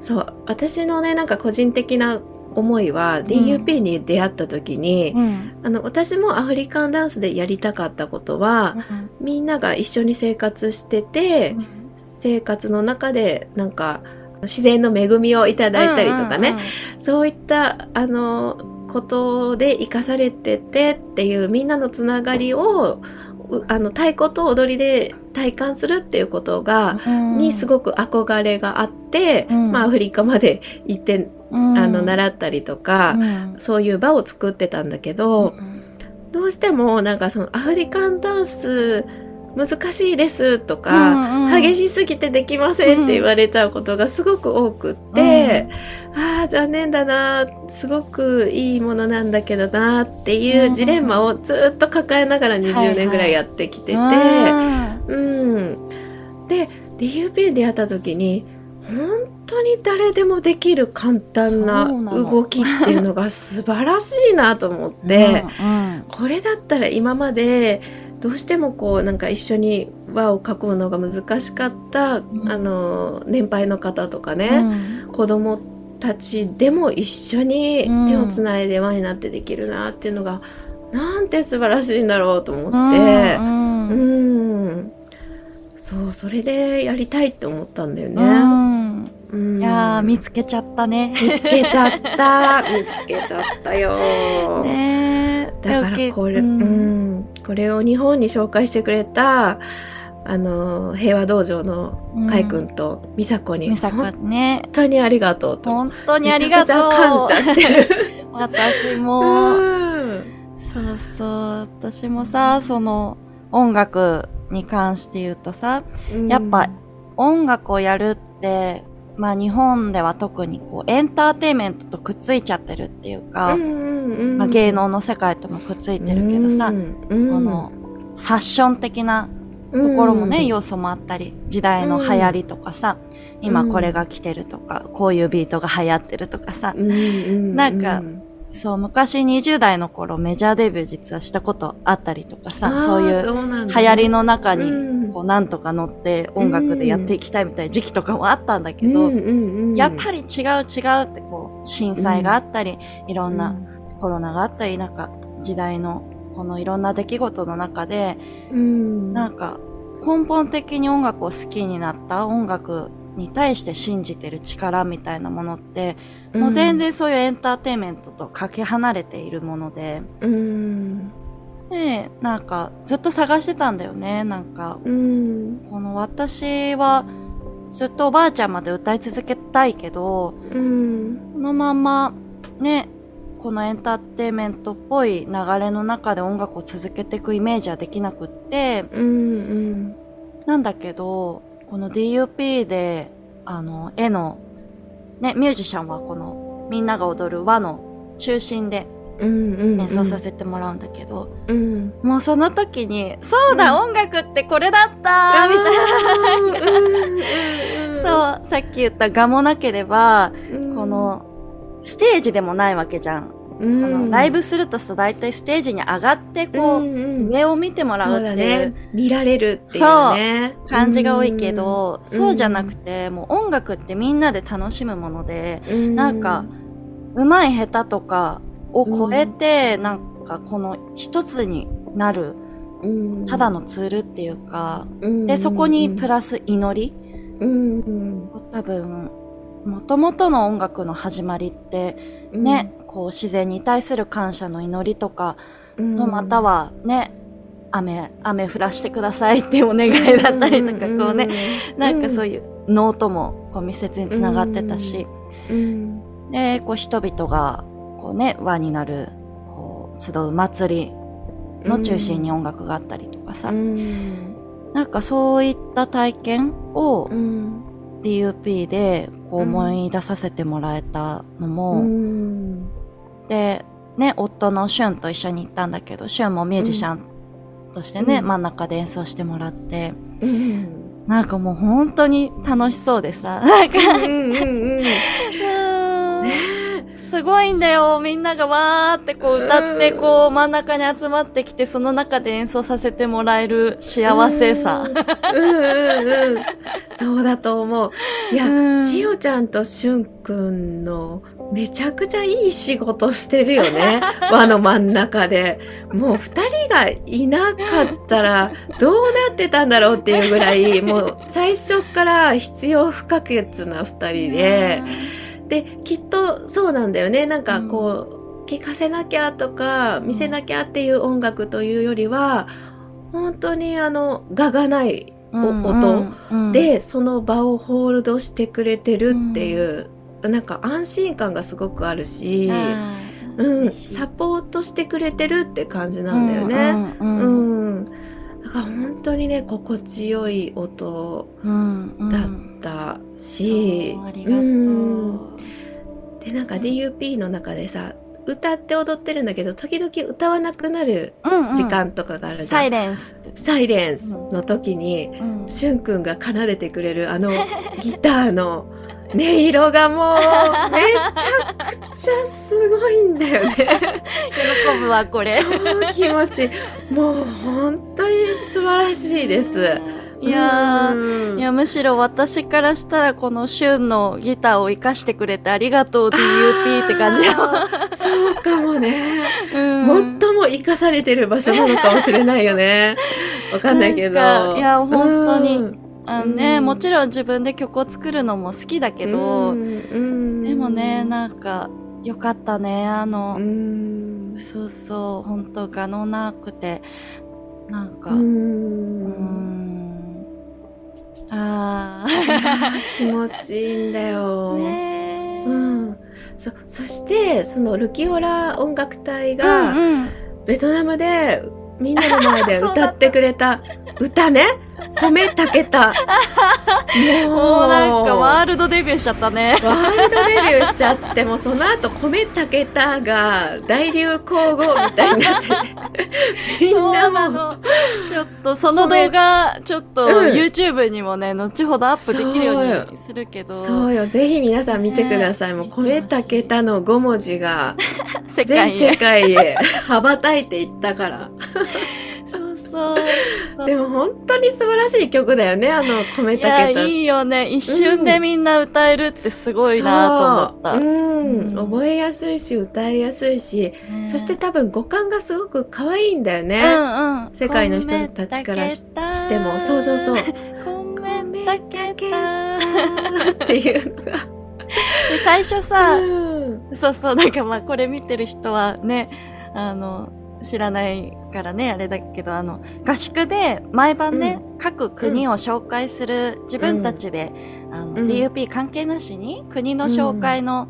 そう私のねなんか個人的な思いは、DUP に出会った時に、うん。あの私もアフリカンダンスでやりたかったことは、みんなが一緒に生活してて、生活の中でなんか自然の恵みをいただいたりとかね、そういったあのことで生かされててっていうみんなのつながりをうあの太鼓と踊りで体感するっていうことが、にすく、ごく憧れがあって、うん。まあ、アフリカまで行って、うん。あの習ったりとか、うん。そういう場を作ってたんだけど、どうしてもなんかそのアフリカンダンス難しいですとか、うんうん激しすぎてできませんって言われちゃうことがすごく多くって、ああ残念だなすごくいいものなんだけどなっていうジレンマをずっと抱えながら20年ぐらいやってきてて、うん、で DUP に出会った時に本当に誰でもできる簡単な動きっていうのが素晴らしいなと思って。うん。これだったら今までどうしてもこうなんか一緒に輪を囲むのが難しかった、ん。あの年配の方とかうね、ん。子供たちでも一緒にうん。手をつないで輪になってできるなっていうのが、なんて素晴らしいんだろうと思って。う、ん。うん。そうそれでやりたいって思ったんだようね。ん。うん。いやー見つけちゃったね。見つけちゃった。見つけちゃったよ。ねー。だからこれ、ううん。ん、これを日本に紹介してくれた、あの、平和道場の海君と美佐子に、美佐本子ね。当にありがとうと。本当にありがとう。感謝してる。私うもん。そうそう。私もさその音楽に関して言うとさやっぱ音楽をやるってまあ日本では特にこうエンターテインメントとくっついちゃってるっていうか、うんうんうんまあ、芸能の世界ともくっついてるけどさ、うんうんこのファッション的なところもね、要素もあったり時代の流行りとかさ、今これが来てるとか、こういうビートが流行ってるとかさ、うんうんうん。なんかそう昔20代の頃メジャーデビュー実はしたことあったりとかさそういう流行りの中にうん。こうなんとか乗って音楽でやっていきたいみたいな時期とかもあったんだけど、やっぱり違う違うってこう震災があったり、いろんなコロナがあったりなんか時代のこのいろんな出来事の中でうん。なんか根本的に音楽を好きになった音楽に対して信じてる力みたいなものって、もう全然そういうエンターテインメントとかけ離れているもので、うん。で、なんかずっと探してたんだよね。なんか、うん。この私はずっとおばあちゃんまで歌い続けたいけど、うん。このままね、このエンターテインメントっぽい流れの中で音楽を続けていくイメージはできなくって、うん。なんだけど、この DUP で、あの、絵の、ね、ミュージシャンはこの、みんなが踊る和の中心でうんうん演奏させてもらうんだけど、うん。もうその時に、そうだ、音楽ってこれだったみたいな。そう、さっき言った画もなければ、うん。この、ステージでもないわけじゃん。うん。ライブするとさ、だいたいステージに上がって、こう、んん上を見てもらうっていう。ね。見られるっていうね。感じが多いけど、んそうじゃなくて、もう音楽ってみんなで楽しむもので、うん。なんか、上手い下手とかを超えて、なんかこの一つになる、うん。ただのツールっていうか、うん。で、そこにプラス祈り、うんうん。多分、もともとの音楽の始まりって、うん。ね、こう自然に対する感謝の祈りとか、うん。またはね、雨、雨降らしてくださいっていうお願いだったりとか、こうね、なんかそういうノートもこう密接につながってたし、うん。で、こう人々がこうね、輪になる、こう集う祭りの中心に音楽があったりとかさ、うん。なんかそういった体験をうん。DUP でこう思い出させてもらえたのも、うんで、ね、夫のシュンと一緒に行ったんだけど、シュンもミュージシャンとしてね、うん真ん中で演奏してもらって、うんなんかもう本当に楽しそうでさ、なんか、すごいんだよ。みんながわーってこう歌って、うん。こう真ん中に集まってきて、その中で演奏させてもらえる幸せさ。うんうんうん。そうだと思う。いや、うん。千代ちゃんとしゅんくんのめちゃくちゃいい仕事してるよね。輪の真ん中で。もう二人がいなかったらどうなってたんだろうっていうぐらいもう最初から必要不可欠な二人で、できっとそうなんだよね。なんかこう、聴かせなきゃとか見せなきゃっていう音楽というよりは本当にあの我がないうん音うん。でその場をホールドしてくれてるっていう、なんか安心感がすごくあるし、うん、サポートしてくれてるって感じなんだよね。ううんんうん。だから本当にね心地よい音うんうん。だったし、そうありがとう。うん。でなんか DUP の中でさ歌って踊ってるんだけど時々歌わなくなるうんうん。時間とかがあるじゃん、サイレンス。サイレンスの時に、うん。しゅんくんが奏でてくれるあのギターの音色がもうめちゃくちゃすごいんだよね。喜ぶわ、これ。超気持ちいい。もう本当に素晴らしいです。いやいや、むしろ私からしたら、このシュンのギターを活かしてくれてありがとう DUP って感じそうかもね。うん最も生かされてる場所なのかもしれないよね。わかんないけど。いや本当にうんあのね、うん。もちろん自分で曲を作るのも好きだけど、うん。うん。でもね、なんか、よかったね。あのう、ん。そうそう、本当がのなくて、なんか、うん、あー。気持ちいいんだよ。ねー。うん、そそしてそのルキオラ音楽隊うんがうん。ベトナムでみんなの前で 歌ってくれた歌ね米炊けた。ももうなんかワールドデビューしちゃったね。ワールドデビューしちゃってもうその後米炊けたが大流行語みたいになってて。みんなも。ちょっとその動画、ちょっとうん。YouTube にもね、後ほどアップできるようにするけど、そうよ。ぜひ皆さん見てください、ね。もう米炊けたの5文字が世 全世界へ。界へ羽ばたいていったからそう。でも本当に素晴らしい曲だよねあの米いや、炊けたいいよね。一瞬でみんな歌えるってすごいなと思った。そう。うん、うん。覚えやすいし歌いやすいし、ね。そして多分五感がすごく可愛いんだよね、うんうん。世界の人たちからししても。そうそうそう。米炊けた。っていうのが、で、最初さ、うん。そうそう、なんかまあこれ見てる人はね、あの、知らないからね、あれだけど、あの、合宿で毎晩ね、各国を紹介する自分たちで、あの、うん。DUP 関係なしに国の紹介の、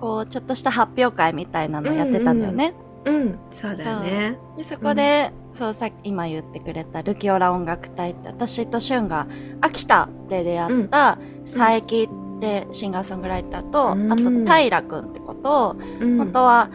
こう、ちょっとした発表会みたいなのやってたんだよね。うん、そうだよね。で、そこで、そう、さ今言ってくれたルキオラ音楽隊って、私とシュンが秋田で出会った、佐伯ってシンガーソングライターと、うん。あと、平くんってことを、うん。本当は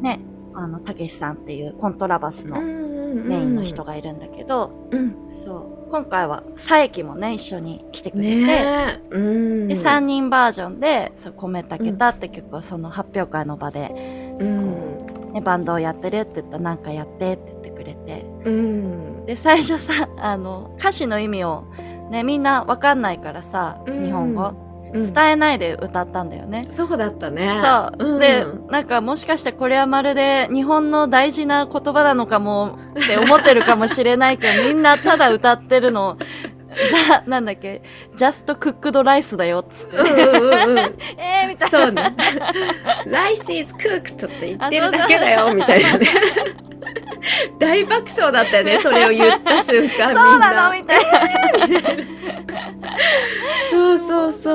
ね、あの、たけしさんっていうコントラバスのメインの人がいるんだけど、うん。そう、今回は佐伯もね、一緒に来てくれて、ねで、3人バージョンで、そう、米炊けたって曲をその発表会の場で、うん。ね、バンドをやってるって言ったらなんかやってって言ってくれて、うん。で、最初さ、あの、歌詞の意味をね、みんなわかんないからさ、うん。日本語、うん伝えないで歌ったんだよね。そうだったねそう。んで、なんかもしかしてこれはまるで日本の大事な言葉なのかもって思ってるかもしれないけど、みんなただ歌ってるの、ザ、なんだっけ、just cooked rice だよっつって。うんうんうん えーみたいな。そうね。Rice is cooked って言ってるだけだよ、みたいなね。大爆笑だったよね、それを言った瞬間、そうな。なの？みたいそうそうそ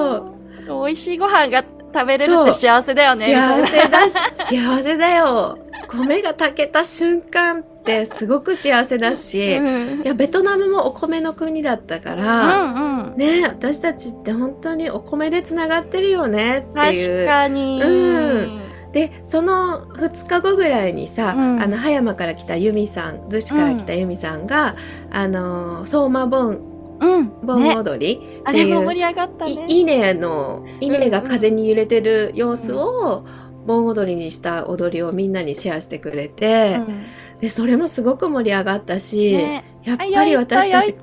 う。な。美味しいご飯が食べれるって幸せだよね。幸せだし、幸せだよ。米が炊けた瞬間っって すごく幸せだし、うん。いやベトナムもお米の国だったかうら、んうん。ね私たちって本当にお米でつながってるよねっていう。確かに、うん。でその2日後ぐらいにさ、うん。あの葉山から来た由美さん逗子から来た由美さんが、あの相馬盆うん。盆ね、踊りあっていう、れも盛り上がったね。い稲の稲が風に揺れてる様子を盆踊りにした踊りをみんなにシェアしてくれて、うん。でそれもすごく盛り上がったし、ね。やっぱり私たち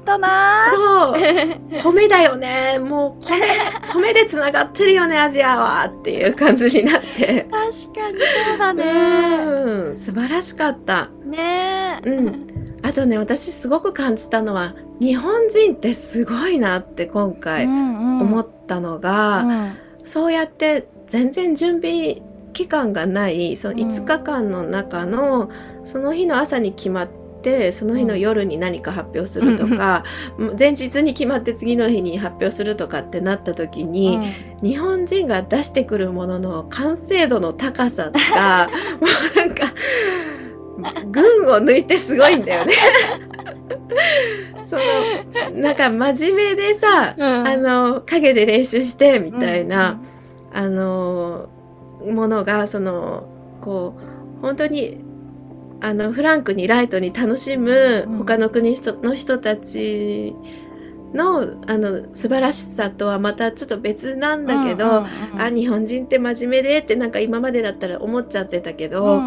そう。米だよね。もう米 米でつながってるよねアジアはっていう感じになって。確かにそうだね。うん。素晴らしかった。ね。うん。あとね私すごく感じたのは日本人ってすごいなって今回思思ったのが、そうやって全然準備期間がないそのうん。5日間の中のその日の朝に決まってその日の夜に何か発表するとか、前日に決まって次の日に発表するとかってなった時に、日本人が出してくるものの完成度の高さが もうなんか群を抜いてすごいんだよね。そのなんか真面目でさ、あの影で練習してみたいな、あのものがそのこう本当にあのフランクにライトに楽しむうん他の国の人たちのあの素晴らしさとはまたちょっと別なんだけど、あ日本人って真面目でってなんか今までだったら思っちゃってたけど、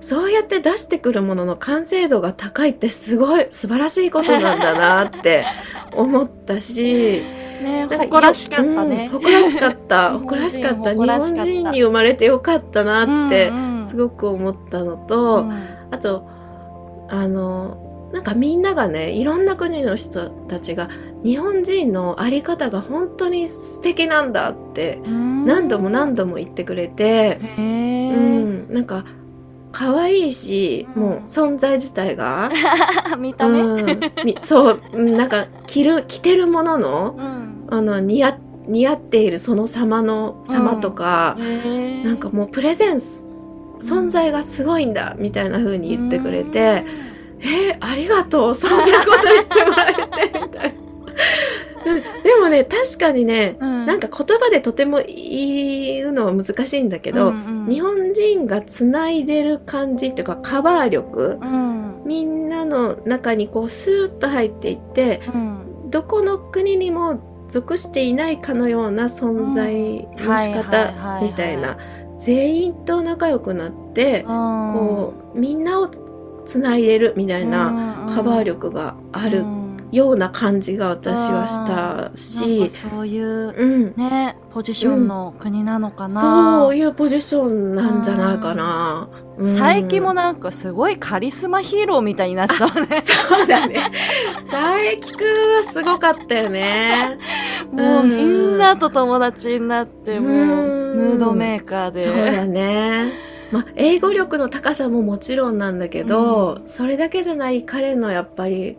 そうやって出してくるものの完成度が高いってすごい素晴らしいことなんだなって思ったし。ね誇らしかったね。うん 誇らしかった。日本人誇らしかった。日本人に生まれてよかったなってすくごく思ったのと、あとあのなんかみんながねいろんな国の人たちが日本人の在り方が本当に素敵なんだって何度も何度も言ってくれて、うん、なんか可愛いし、うん。もう存在自体が、見た目？うん、みそううんなんか着る着てるもののあの似合似合っているその様の様とか、なんかもうプレゼンス存在がすごいんだみたいな風に言ってくれて、えーありがとうそんなこと言ってもらえてみたいな。う んでもね確かにねななんか言葉でとても言うのは難しいんだけど、日本人がつないでる感じっていうかカバー力うん。みんなの中にこうスーッと入っていってうん。どこの国にも属していないかのような存在の仕方はいみたいな。全員と仲良くなってこうみんなをつつないでるみたいなカバー力があるような感じが私はしたし、そういううん、ねポジションの国なのかな、そういうポジションなんじゃないかな。うん。佐伯もなんかすごいカリスマヒーローみたいになってたね。そうだね。佐伯くんはすごかったよね。もううんみんなと友達になってもううんムードメーカーでそうだね。まあ、英語力の高さももちろんなんだけど、それだけじゃない彼のやっぱり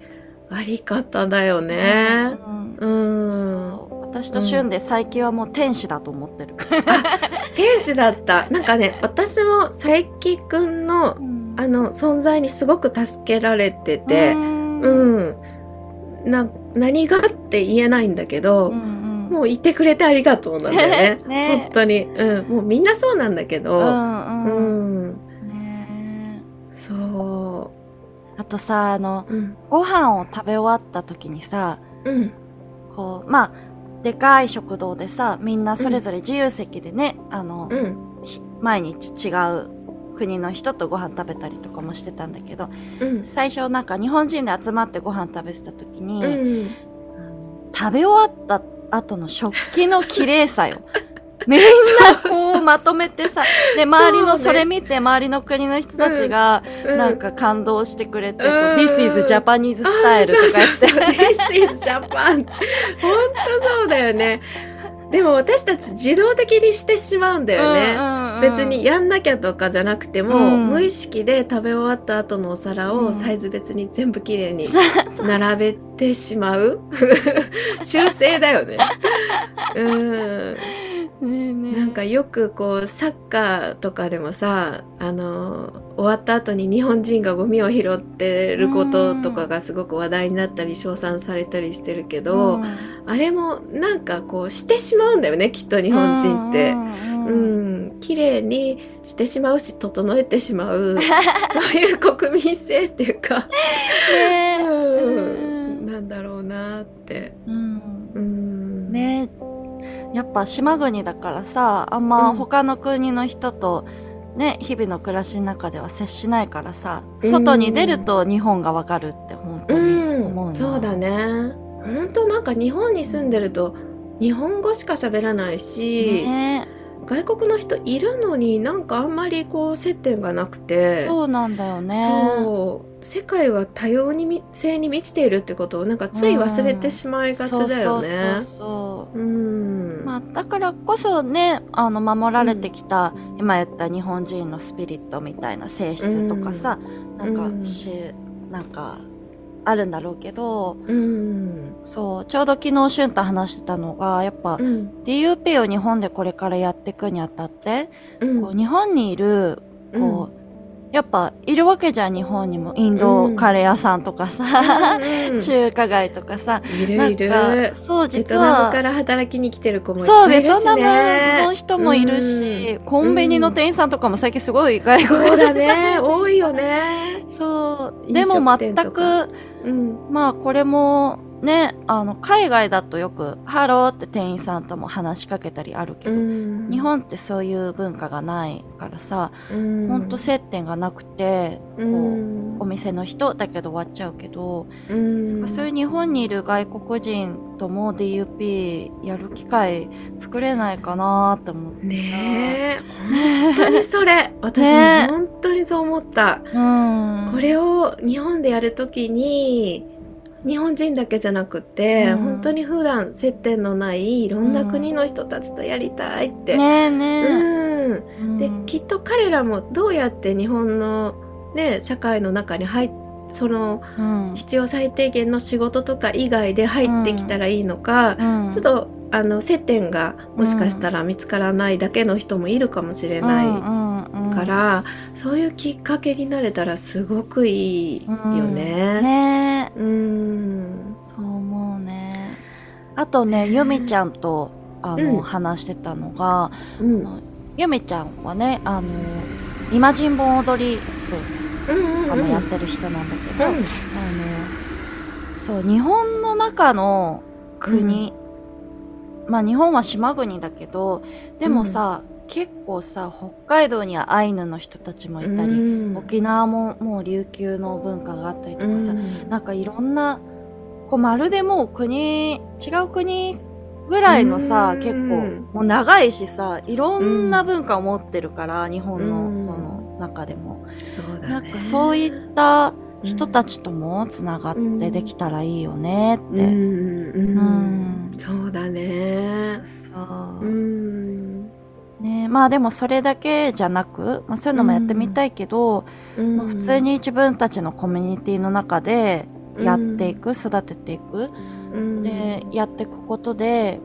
あり方だよね。うんうん。私と俊で最近はもう天使だと思ってる天使だった。なんかね、私も佐伯くんのあの存在にすごく助けられてて、うんうん。な、何がって言えないんだけど、うんもういてくれてありがとうなんだよね。ね本当に。うん。もうみんなそうなんだけうど、んううんん。ねそあとさあのう。うん。ご飯を食べ終わった時にさうん。こうまあでかい食堂でさみんなそれぞれ自由席でね、あの、うん。ひ毎日違う国の人とご飯食べたりとかもしてたんだけどうん。最初なんか日本人で集まってご飯食べてた時に、うん。食べ終わった後の食器の綺麗さよ。みんなこうまとめてさ、で、周りのそれ見て、周りの国の人たちが、なんか感動してくれて、This is Japanese style とか言って。This is Japan 本当そうだよねでも私たち自動的にしてしまうんだよね、うんうんうん。別にやんなきゃとかじゃなくても、うん。無意識で食べ終わった後のお皿うん。をサイズ別に全部きれいに並べてしまう。修正だよね。うんねえねえ。なんかよくこうサッカーとかでもさあの終わった後に日本人がゴミを拾ってることとかがすごく話題になったり称賛されたりしてるけど、うん。あれもなんかこうしてしまうんだよねきっと日本人って。うん綺麗にしてしまうし整えてしまう。そういう国民性っていうか、ねうん、なんだろうなって。うん。うん、ねやっぱ島国だからさあんまうん。他の国の人とね日々の暮らしの中では接しないからさうん。外に出ると日本がわかるって本当に思うな、うん、そうだね。本当なんか日本に住んでると日本語しか喋らないし、ね。外国の人いるのになんかあんまりこう接点がなくて。そうなんだよね。そう。世界は多様にみ性に満ちているってことをなんかつい忘れてしまいがちだよね。そうそうそうう。んまあ、だからこそねあの守られてきた、今言った日本人のスピリットみたいな性質とかさ、なんうん。かしなんかあるんだろうけどうん。そうちょうど昨日俊太話してたのがやっぱ、うん。DUP を日本でこれからやっていくにあたって、うん。こう日本にいるこう、やっぱいるわけじゃん日本にも。インドカレー屋さんとかさ、うん 中華街とかさ。いるいる。そうベ実トナムはから働きに来てる子もいっそう、ベぱいいるしトナムね。の人もいるし、コンビニの店員さんとかも最近すごい外そう国人さんだね。多いよね。そう。飲でも全く、うん。まあこれもね、あの、海外だとよく、ハローって店員さんとも話しかけたりあるけど、うん日本ってそういう文化がないからさ、うんほんと接点がなくて、こう、うんお店の人だけど終わっちゃうけど、うんそういう日本にいる外国人とも DUP やる機会作れないかなって思ってさ。ねえ 本当にそれ私ね本当にそう思った。うん。これを日本でやるときに日本人だけじゃなくて、うん。本当に普段接点のないいろんな国の人たちとやりたいって。ねえねえ。うん、うん。できっと彼らもどうやって日本の、ね、社会の中に入っそのうん。必要最低限の仕事とか以外で入ってきたらいいのか、うん。ちょっとあの接点がもしかしたら見つからないだけの人もいるかもしれないいから、そういうきっかけになれたらすごくいいよね。ね。えうん。そう思うね。あとねゆみちゃんとあの、うん。話してたのがうん。ゆみちゃんはねあのイマジン盆踊り部うんやってる人なんだけど、うん。あのそう日本の中の国、まあ日本は島国だけどでもさ、結構さ北海道にはアイヌの人たちもいたり、うん。沖縄ももう琉球の文化があったりとかさ、うん。なんかいろんなこうまるでもう国違う国ぐらいのさ、うん。結構もう長いしさいろんな文化を持ってるから、日本のうん。この中でも、そうだね。なんかそういった人たちともつながってできたらいいよねって。うん。うん。うん。そうだね。そう。うんね。まあでもそれだけじゃなく、まあ、そういうのもやってみたいけど、まあ、普通に自分たちのコミュニティの中でやっていく、育てていく、うん。でやっていくことで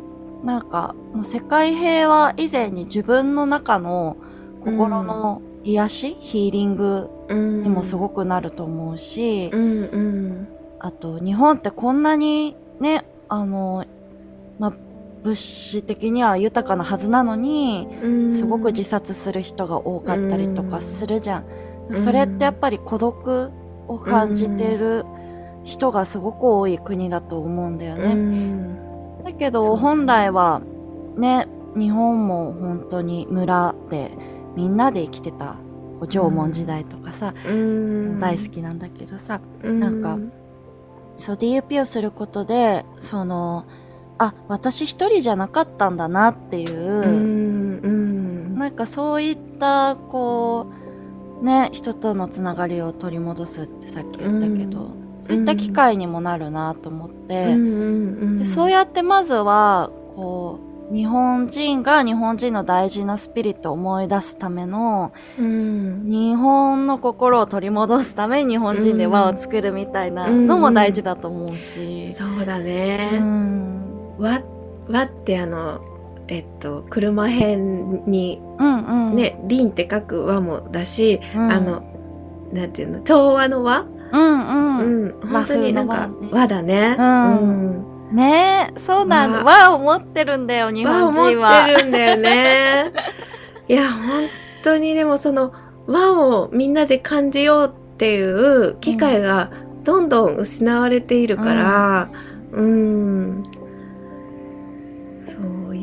なんかもう世界平和以前に自分の中の心の癒し、ヒーリングにもすごくなると思うし、うんうん。あと日本ってこんなにねあの、まあ、物資的には豊かなはずなのに、うん。すごく自殺する人が多かったりとかするじゃん。うん。それってやっぱり孤独を感じてる人がすごく多い国だと思うんだようね。ん。だけど本来はね、日本も本当に村でみんなで生きてた縄文時代とかさ、うん。大好きなんだけどさ、うん。なんかそう DUP をすることで、その、あ、私一人じゃなかったんだなっていう、うんうん。なんかそういったこうね人とのつながりを取り戻すってさっき言ったけど、そういった機会にもなるなと思って、うんうんでそうやってまずはこう日本人が日本人の大事なスピリットを思い出すためのうん。日本の心を取り戻すために日本人で輪を作るみたいなのも大事だと思うし。そうだうね。んわわってあのえっと車編にうんうんね「輪」って書く輪もだし、うんあのなんていうの調和の和、うんうん。うん、本当になんか和だね。うんうんねえ、そうなんだ。わ和を持ってるんだよ、日和を本人持は。ってるんだよね。いや本当にでもその和をみんなで感じようっていう機会がどんどん失われているから、うん、そう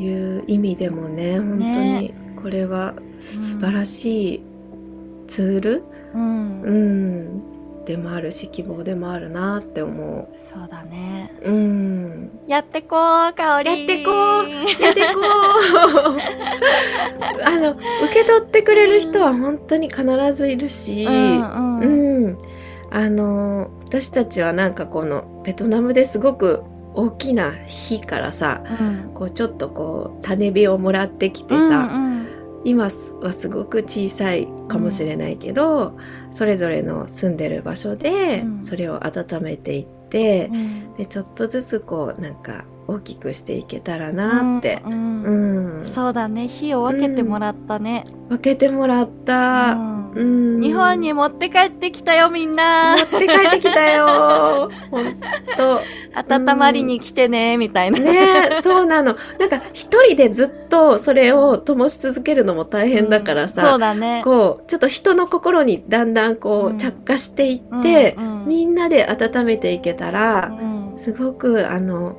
いう意味でもね本当にね。これは素晴らしいツール、うん。うん。でもあるし希望でもあるなって思そうだね。う。うん。やってこう、かおり。やってこう。やってこう。あの受け取ってくれる人は本当に必ずいるし、うんううん。ん。あの私たちはなんかこのベトナムですごく大きな日からさうん。こうちょっとこう種火をもらってきてさ、うん今はすごく小さいかもしれないけど、それぞれの住んでる場所でうんそれを温めていってう、ん。でちょっとずつこうなんか大きくしていけたらなって、うんううんんそうだね。火を分けてもらったね。分けてもらった。うんうん日本に持って帰ってきたよ、みんな。持って帰ってきたよ。本当。温まりに来てね、みたいな。ねえそうなの。なんか一人でずっとそれを灯し続けるのも大変だからそうさ、だね。こうちょっと人の心にだんだんこうんう着火していって、うんうんみんなで温めていけたら、うんすごくあの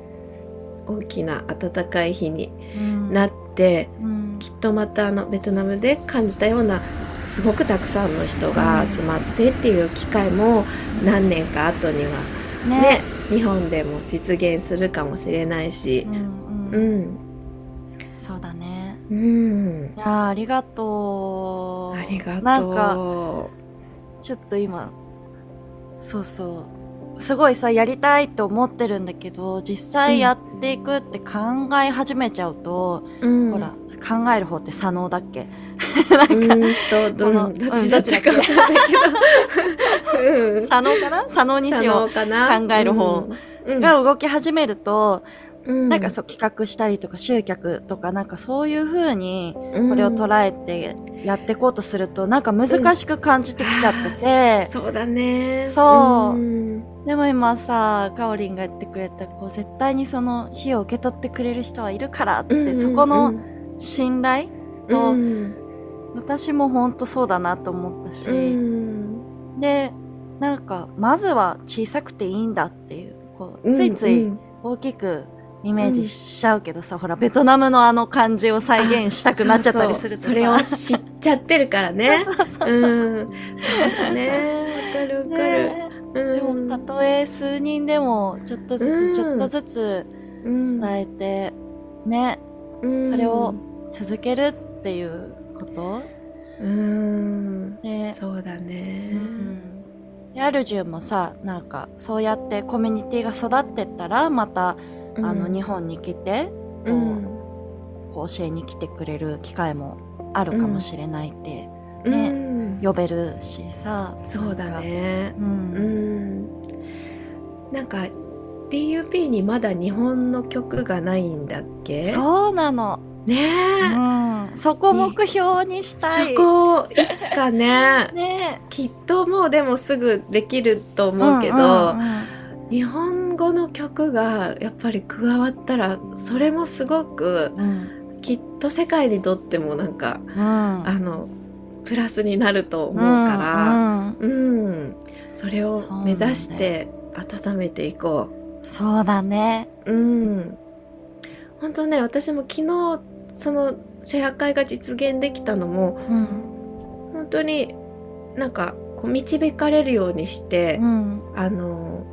大きな温かい日にうん。なって、うん。きっとまたあのベトナムで感じたようなすごくたくさんの人が集まってっていう機会も何年か後にはね。日本でも実現するかもしれないし。うんううんん。そうだね。うん。いやーありがとう。ありがとう。なんか、ちょっと今、そうそう。すごいさ、やりたいと思ってるんだけど、実際やっていくって考え始めちゃうと、うん。ほら、考える方って左脳だっけ？うなんか、どこのうんどっちだったかわかんないけ？どうん。左脳かな？左脳にし左よ脳かな？考える方うん。が動き始めると、うん。なんかそう企画したりとか集客とかなんかそういう風にうんこれを捉えてやっていこうとするとなんか難しく感じてきちゃってて、そうだねそううんでも今さ、かおりんが言ってくれた、こう、絶対にその火を受け取ってくれる人はいるからって、うんうんうん。そこの信頼と、うん私もほんとそうだなと思ったし、うんで、なんか、まずは小さくていいんだっていう、こう、うんついつい大きくイメージしちゃうけどさ、ほら、ベトナムのあの感じを再現したくなっちゃったりするとさ。それを知っちゃってるからね。そうそうそうそう。うん。そうだね。わかるわかる、ね。うんでも、たとえ数人でも、ちょっとずうん。つ、ちょっとずつうん伝えて、ね、うん。それを続けるっていうこと？うん。で、そうだうねん、でアルジュもさなんかそうやってコミュニティが育ってったらまた、あの日本に来てこう,、うん。こう教えに来てくれる機会もあるかもしれないって、ね。うん。呼べるしさそうだね。ううん。んなんか DUP にまだ日本の曲がないんだっけ？そうなの、ねえ、うん、そこ目標にしたい。そこいつかね。ねきっともうでもすぐできると思うけど、んんうん。日本語の曲がやっぱり加わったらそれもすごくうん。きっと世界にとってもなんかうん。あのプラスになると思うから、うんうん。うん。それを目指して温めていこそうだね。う。うん。本当ね私も昨日そのシェア会が実現できたのもうん。本当になんかこう導かれるようにして、うん。あの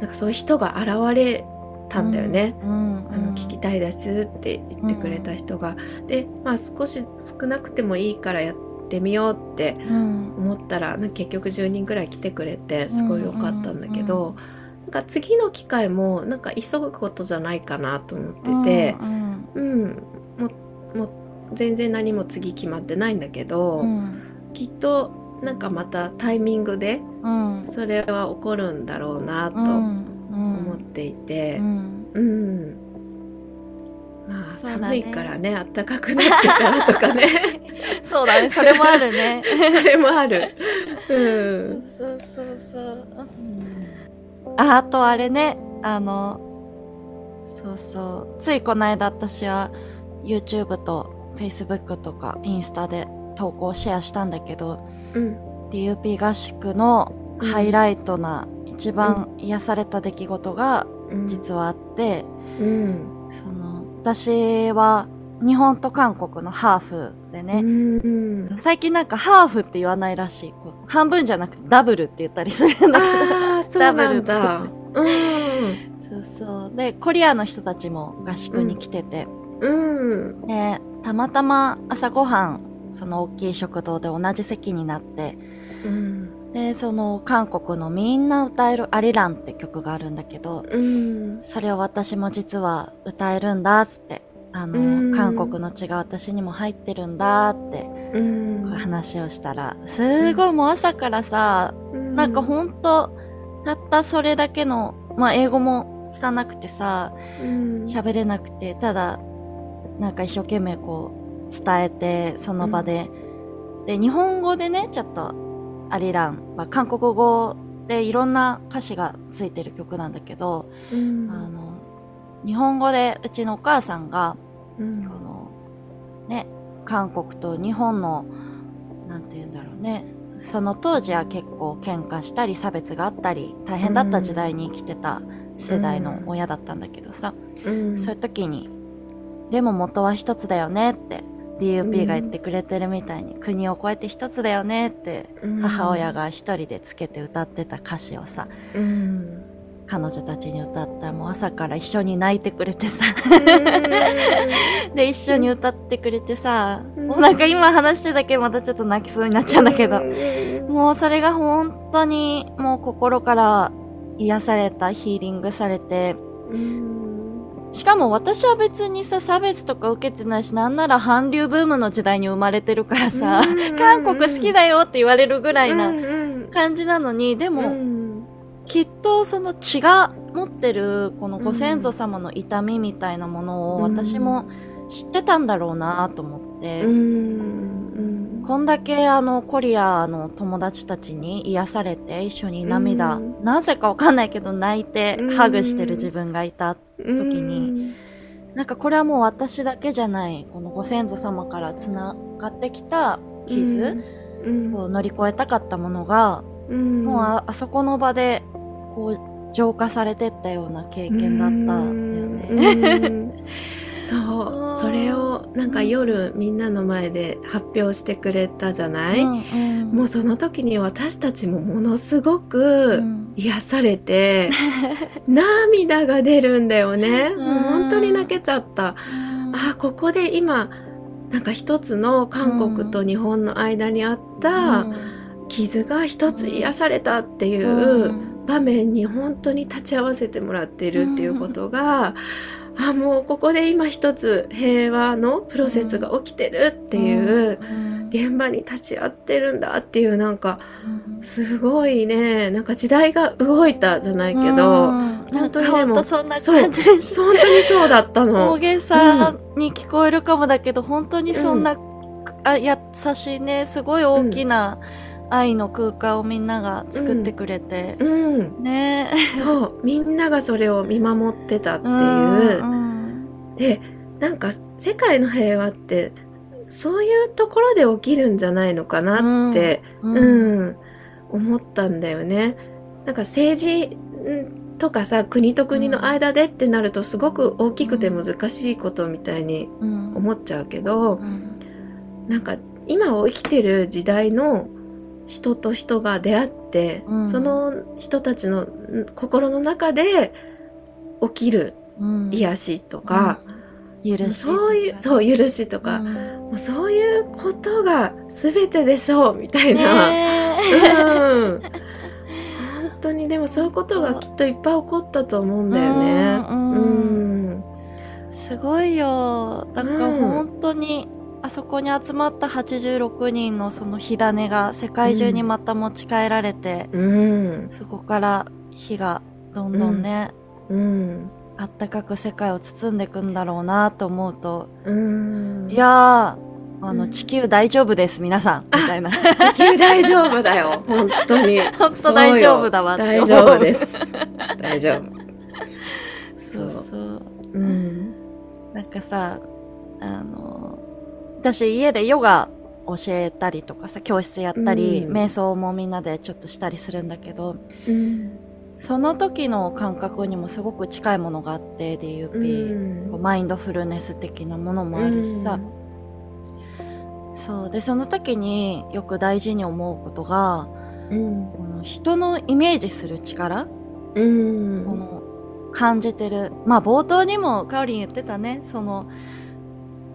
なんかそういう人が現れたんだよね。うん。あの聞きたいですって言ってくれた人が、でまあ少し少なくてもいいからやってみようってうん。思ったらなんか結局10人ぐらい来てくれてすごい良かったんだけど、なんか次の機会もなんか急ぐことじゃないかなと思っててう、んうん。もうもう全然何も次決まってないんだけど、うん。きっとなんかまたタイミングでうん。それは起こるんだろうなとうん。思っていてう、ん。うんまあ、寒いからね暖かくなってからとかね。そうだねそれもあるね。それもある。うん。そうそうそう。あ、あとあれね、あの、そうそう。ついこの間私は YouTube と Facebook とかインスタで投稿シェアしたんだけど、うん。DUP 合宿のハイライトな一番癒された出来事が実はあって、うん。その、私は日本と韓国のハーフでね、うん。最近なんかハーフって言わないらしい。半分じゃなくてダブルって言ったりするんだけど。ああそうなんだ。ダブうん。そうそう。で、コリアの人たちも合宿に来てて、うん。で、たまたま朝ごはん、その大きい食堂で同じ席になって、うんで、その韓国のみんな歌えるアリランって曲があるんだけど、うん。それを私も実は歌えるんだっつって、あの、うん。韓国の血が私にも入ってるんだって、うん。こう話をしたら、すごいもう朝からさ、なんかほんと、たったそれだけの、まあ英語も拙くてさ、うん。喋れなくて、ただ、なんか一生懸命こう、伝えて、その場で。で、日本語でね、ちょっと、アリラン、まあ、韓国語でいろんな歌詞がついてる曲なんだけど、うん。あの、日本語でうちのお母さんが、うん。この、ね、韓国と日本の、なんて言うんだろうね、その当時は結構喧嘩したり差別があったり、大変だった時代に生きてた世代の親だったんだけどさ、うん。そういう時に、でも元は一つだよねって、DUP が言ってくれてるみたいに、国を越えて一つだよねって、母親が一人でつけて歌ってた歌詞をさ、うん。彼女たちに歌ったらもう朝から一緒に泣いてくれてさ、で、一緒に歌ってくれてさ、うん。もうなんか今話してたけどまたちょっと泣きそうになっちゃうんだけど、もうそれが本当にもう心から癒された、ヒーリングされて、うんしかも私は別にさ、差別とか受けてないし、なんなら韓流ブームの時代に生まれてるからさ、韓国好きだよって言われるぐらいなうん感じなのに、でも、うんきっとその血が持ってるこのご先祖様の痛みみたいなものをうん。私も知ってたんだろうなと思って、うんこんだけあのコリアの友達たちに癒されて一緒に涙、うん。なぜかわかんないけど泣いてうん。ハグしてる自分がいた。うん。時になんかこれはもう私だけじゃない、このご先祖様からつながってきた傷うん。を乗り越えたかったものが、うん。もうああそこの場でこう浄化されてったような経験だったんだよね。うんそう。それをなんか夜みんなの前で発表してくれたじゃない、うんうん。もうその時に私たちもものすごうくん。癒されて、涙が出るんだよね、うん。もう本当に泣けちゃった。あここで今なんか一つの韓国と日本の間にあった傷が一つ癒されたっていうう場面に本当に立ち会わせてもらってるっていうことが、あもうここで今一つ平和のプロセスが起きてるっていう現場に立ち会ってるんだっていうなんかすごいね。なんか時代が動いたじゃないけど、本当にでもそんな感じでした。本当にそうだったの。大げさに聞こえるかもだけど、本当にそんな、あ優しいね。すごい大きな愛の空間をみんなが作ってくれて、うん、ね。そう。みんながそれを見守ってたっていう。うんでなんか世界の平和ってそういうところで起きるんじゃないのかなって、ううん。ん。思ったんだよね。なんか政治んとかさ国と国の間でってなるとすごく大きくて難しいことみたいにうん。思っちゃうけどうんなんか今を生きてる時代の人と人が出会って、うん。その人たちのん心の中で起きるうん。癒しとか、許しそういうそう許しとか、うん。もうそういうことが全てでしょうみたいな、ねうん、本当にでもそういうことがきっといっぱい起こったと思うんだよね。うんうんすごいよ。だからうん。本当に、あそこに集まった86人のその火種が世界中にまた持ち帰られて、うん。そこから火がどんどんね、うんあったかく世界を包んでいくんだろうなと思うと、うん。いやーあの、地球大丈夫です、皆さん。みたいな。地球大丈夫だよ。本当に。本当大丈夫だわ大丈夫です。大丈夫。そうそう。うん。なんかさ、あの、私家でヨガ教えたりとかさ、教室やったり、うん。瞑想もみんなでちょっとしたりするんだけど、うん。その時の感覚にもすごく近いものがあって、DUP。こうマインドフルネス的なものもあるしさ、そう。でその時によく大事に思うことがうん。この人のイメージする力、うん。この感じてる。まあ冒頭にもかおりん言ってたね。その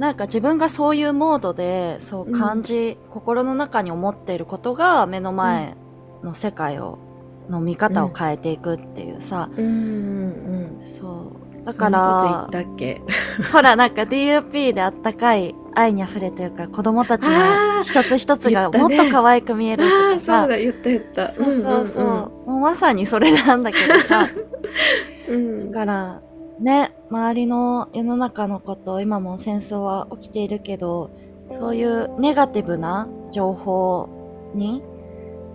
なんか自分がそういうモードでそう感じ、心の中に思っていることが目の前の世界を、の見方を変えていくっていうさ、うんうんそう。だそんなから ほら、なんか DUP であったかい愛に溢れというか、子供たちの一つ一つがもっと可愛く見えるとあかあそうさ。だ言った言った。そうそうそう。んんもうまさにそれなんだけどさ。うん。だから、ね、周りの世の中のこと、今も戦争は起きているけど、そういうネガティブな情報に、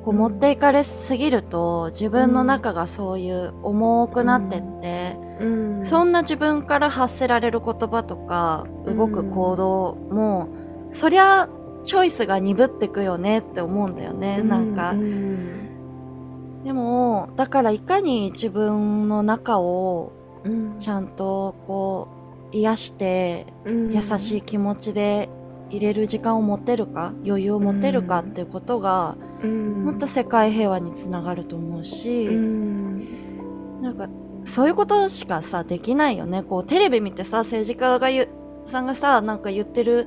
こう持っていかれすぎると、自分の中がそういう重くなってって、うん。そんな自分から発せられる言葉とか動く行動も、そりゃチョイスが鈍ってくよねって思うんだよね、なんか、うん。でもだからいかに自分の中をうん。ちゃんとこう癒してうん。優しい気持ちで入れる時間を持てるか余裕を持てるかっていうことが、うん。もっと世界平和につながると思うし、うん。なんかそういうことしかさできないよね。こうテレビ見てさ政治家が言うさんがさなんか言ってる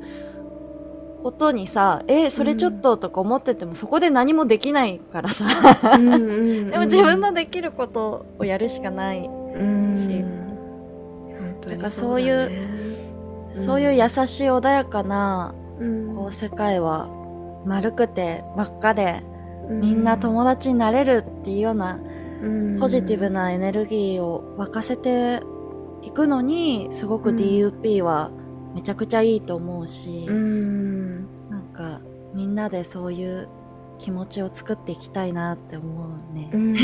ことにさえそれちょっととか思ってても、そこで何もできないからさ。うんうん でも自分のできることをやるしかない、うんし本当にだからそういうだね。そういう優しい穏やかなうん。こう世界は丸くて真っ赤でうみんな友達になれるっていうようなうん。ポジティブなエネルギーを沸かせていくのにすごくうん。DUP はめちゃくちゃいいと思うし、うん。なんかみんなでそういう気持ちを作っていきたいなって思うね。う。ん。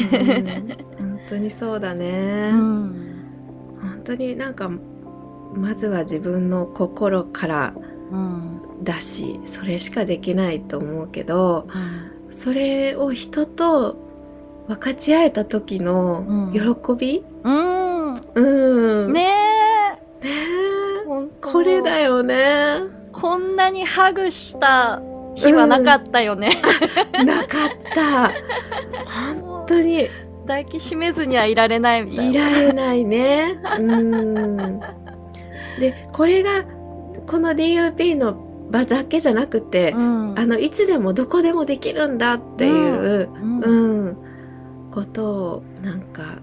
本 当にそうだね、うん本当になんかまずは自分の心からうんだしそれしかできないと思うけどうんそれを人と分かち合えた時のうん喜び？うん。うん。ねねえ。えほんとこれだよね。こんなにハグした日はなかったよね。なかった。本当に抱きしめずにはいられないみたいいな。られないねうんでこれがこの DUP の場だけじゃなくて、うんあのいつでもどこでもできるんだっていう、うんうんことをなんか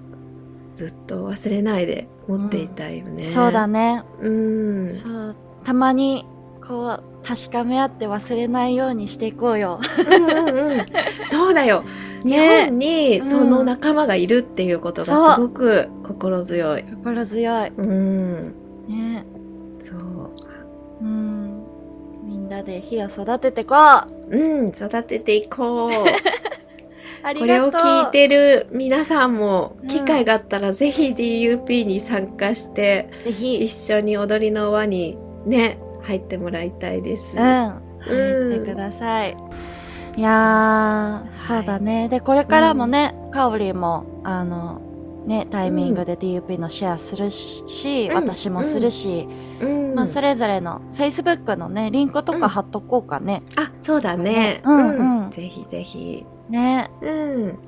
ずっと忘れないで持っていたいよね。そうだね。うん、そうたまにこう確かめ合って忘れないようにしていこうよ。うんうんうんそうだよ。日ね本にうんその仲間がいるっていうことがすごく心強い。心強い。うん、ね。そう。うん。みんなで火を育ててこう。うん、育てていこう。これを。聞いてる皆さんもうん機会があったらぜひ DUP に参加してぜひ。一緒に踊りの輪にね入ってもらいたいです。うん。入ってください。いやー、そうだね。で、これからもね、かおりんも、あの、ね、タイミングで DUP のシェアするし、うん私もするし、うん、まあ、それぞれの Facebook のね、リンクとか貼っとこうかね。あそうだね。うんうんぜひぜひ。ね。うん。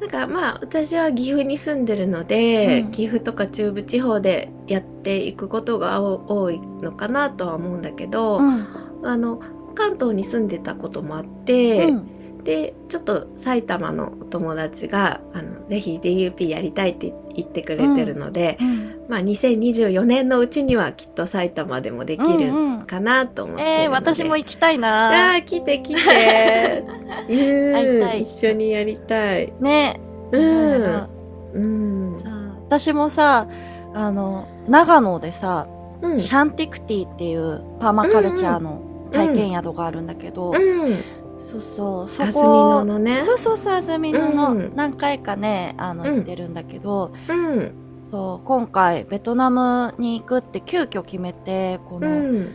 なんかまあ私は岐阜に住んでるので、うん岐阜とか中部地方でやっていくことがお多いのかなとは思うんだけど、うん。あの関東に住んでたこともあって、うん。でちょっと埼玉のお友達があのぜひ DUP やりたいって言ってくれてるので、うん。まあ2024年のうちにはきっと埼玉でもできるうんうんかなと思ってるので、えー、私も行きたいあなー来て来て。ういたい。一緒にやりたい。ね。うん。うん。らさ私もさ、あの、長野でさ、うん。シャンティクティっていうパーマカルチャーの体験宿があるんだけど、うん。そうそうそ安曇こ野のね。そうそうそう安曇野の、うん何回かねあのうん行ってるんだけど、うん。そう今回ベトナムに行くって急遽決めてこうの、ん。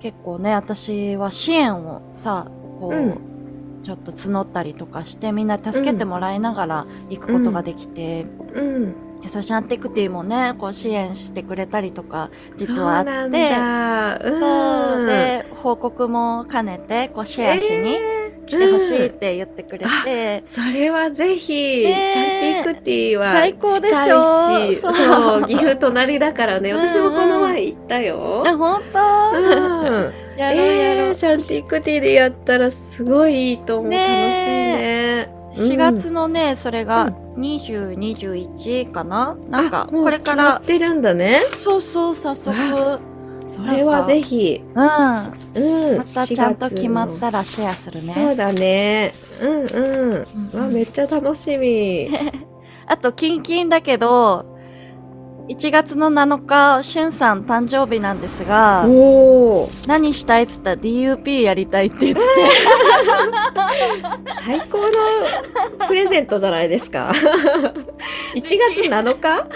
結構ね私は支援をさこう、うんちょっと募ったりとかしてみんな助けてもらいながら行くことができて、うん。でソーシャンティクティもね。こう支援してくれたりとか実はあって。そう。うん、そう。で報告も兼ねてこうシェアしにえー。来てほしいっうんて言ってくれて、それはぜひ、ねシャンティクティは最高でしょ。そう。そう岐阜隣だからね。うんうん。私もこの前行ったよ、あ本当、うん、やろうやろう、えー、シャンティクティでやったらすごいいいと思う、ね楽しいね4月のねそれがうん。20、21かな？なんかこれから。ってるんだね。そうそう早速。わそれはぜひ。うん。まうん。たちゃんと4月の決まったらシェアするね。そうだね。うんうん。うんわめっちゃ楽しみ。あとキンキンだけど1月の7日しゅんさん誕生日なんですが何したいっつったら DUP やりたいって言ってて。最高のプレゼントじゃないですか。1月7日？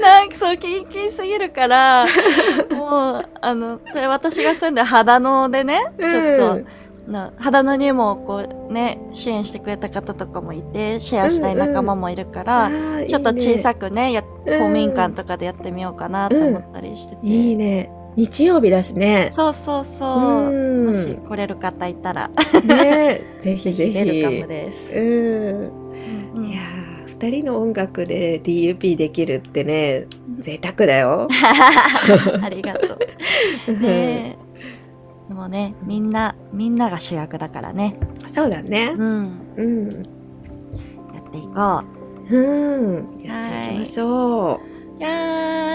なんかそうキンキンすぎるからもうあの私が住んでる秦野でねちょっと、うんな秦野にもこうね支援してくれた方とかもいてシェアしたい仲間もいるから、ーちょっと小くさくねやうん。公民館とかでやってみようかなと思ったりして。て、いいね。日曜日だしね。そうそうそう、うん。もし来れる方いたら。ね。ぜひぜひ。ウェルカムです、うん。うんいやー二人の音楽で DUP できるってね贅沢だよ。ありがとう。ねえでもねみんなみんなが主役だからねそうだねう。んうん。やっていこうん。やっていきましょう。ういや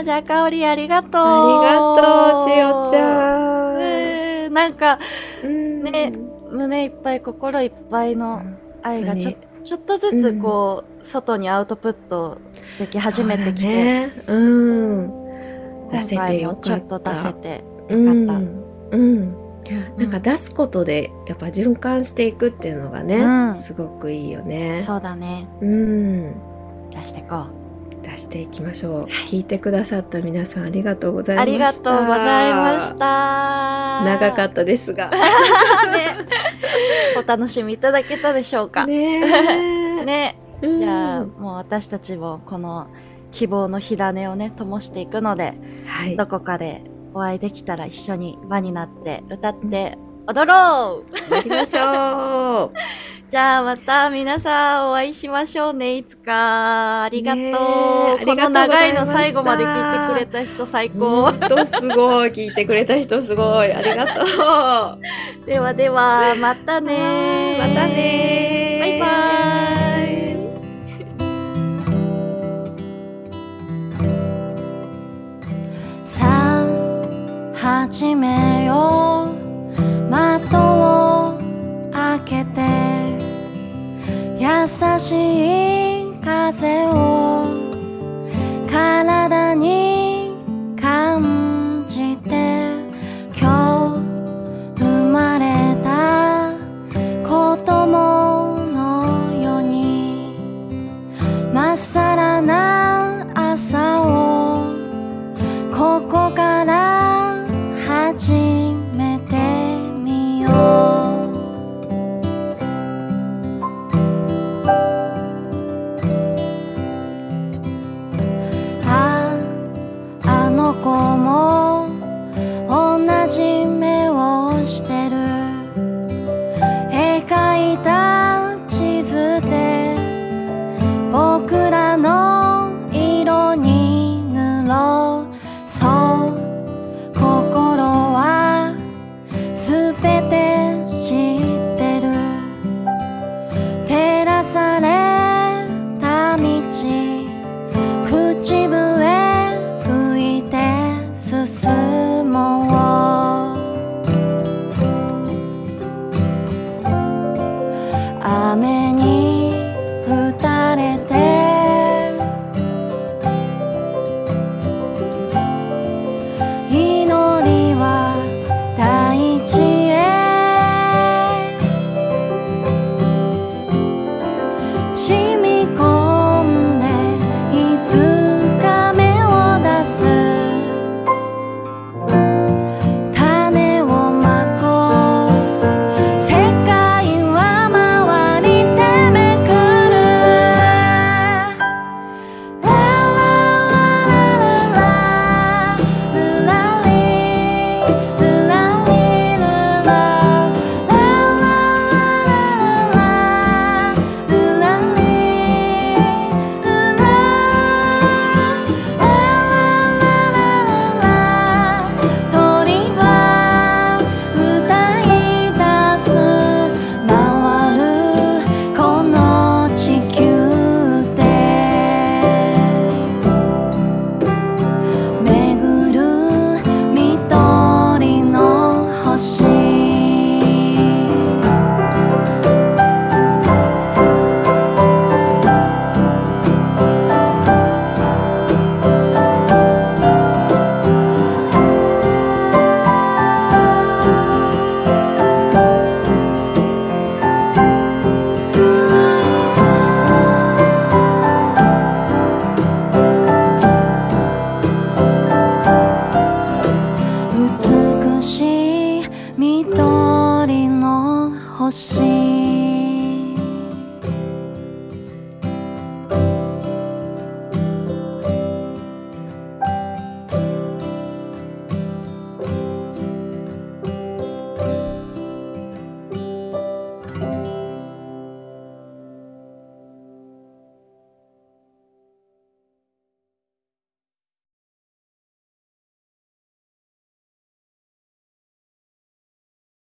ーじゃあかおりありがとうありがとう、ちよちゃん。えーなんかうんね胸いっぱい心いっぱいの愛がちょ本ちょっとずつこう、外にアウトプットでき始めてきて、そうだね。うん。出今せてよかった。ちょっと出せてうんよかっうん。た、なんか出すことでやっぱ循環していくっていうのがね、うんすごくいいよね。そうだねうん。出していこ出していきましょう。聞いてくださった皆さんありがとうござうあいました。りがとうございました長かったですが。ねお楽しみいただけたでしょうかね ねじゃあもう私たちもこの希望の火種をね灯していくのではい。どこかでお会いできたら一緒に輪になって歌って踊ろうやりましょう。じゃあまた皆さんお会いしましょうねいつかありがとう、ねこの長いの最後まで聞いてくれた人最高とすごい。聞いてくれた人すごい。ありがとう。ではではまたねまたね始めよう。窓を開けて。優しい風を。体に感じて。今日生まれた。子供のように。まっさらなめてみよう。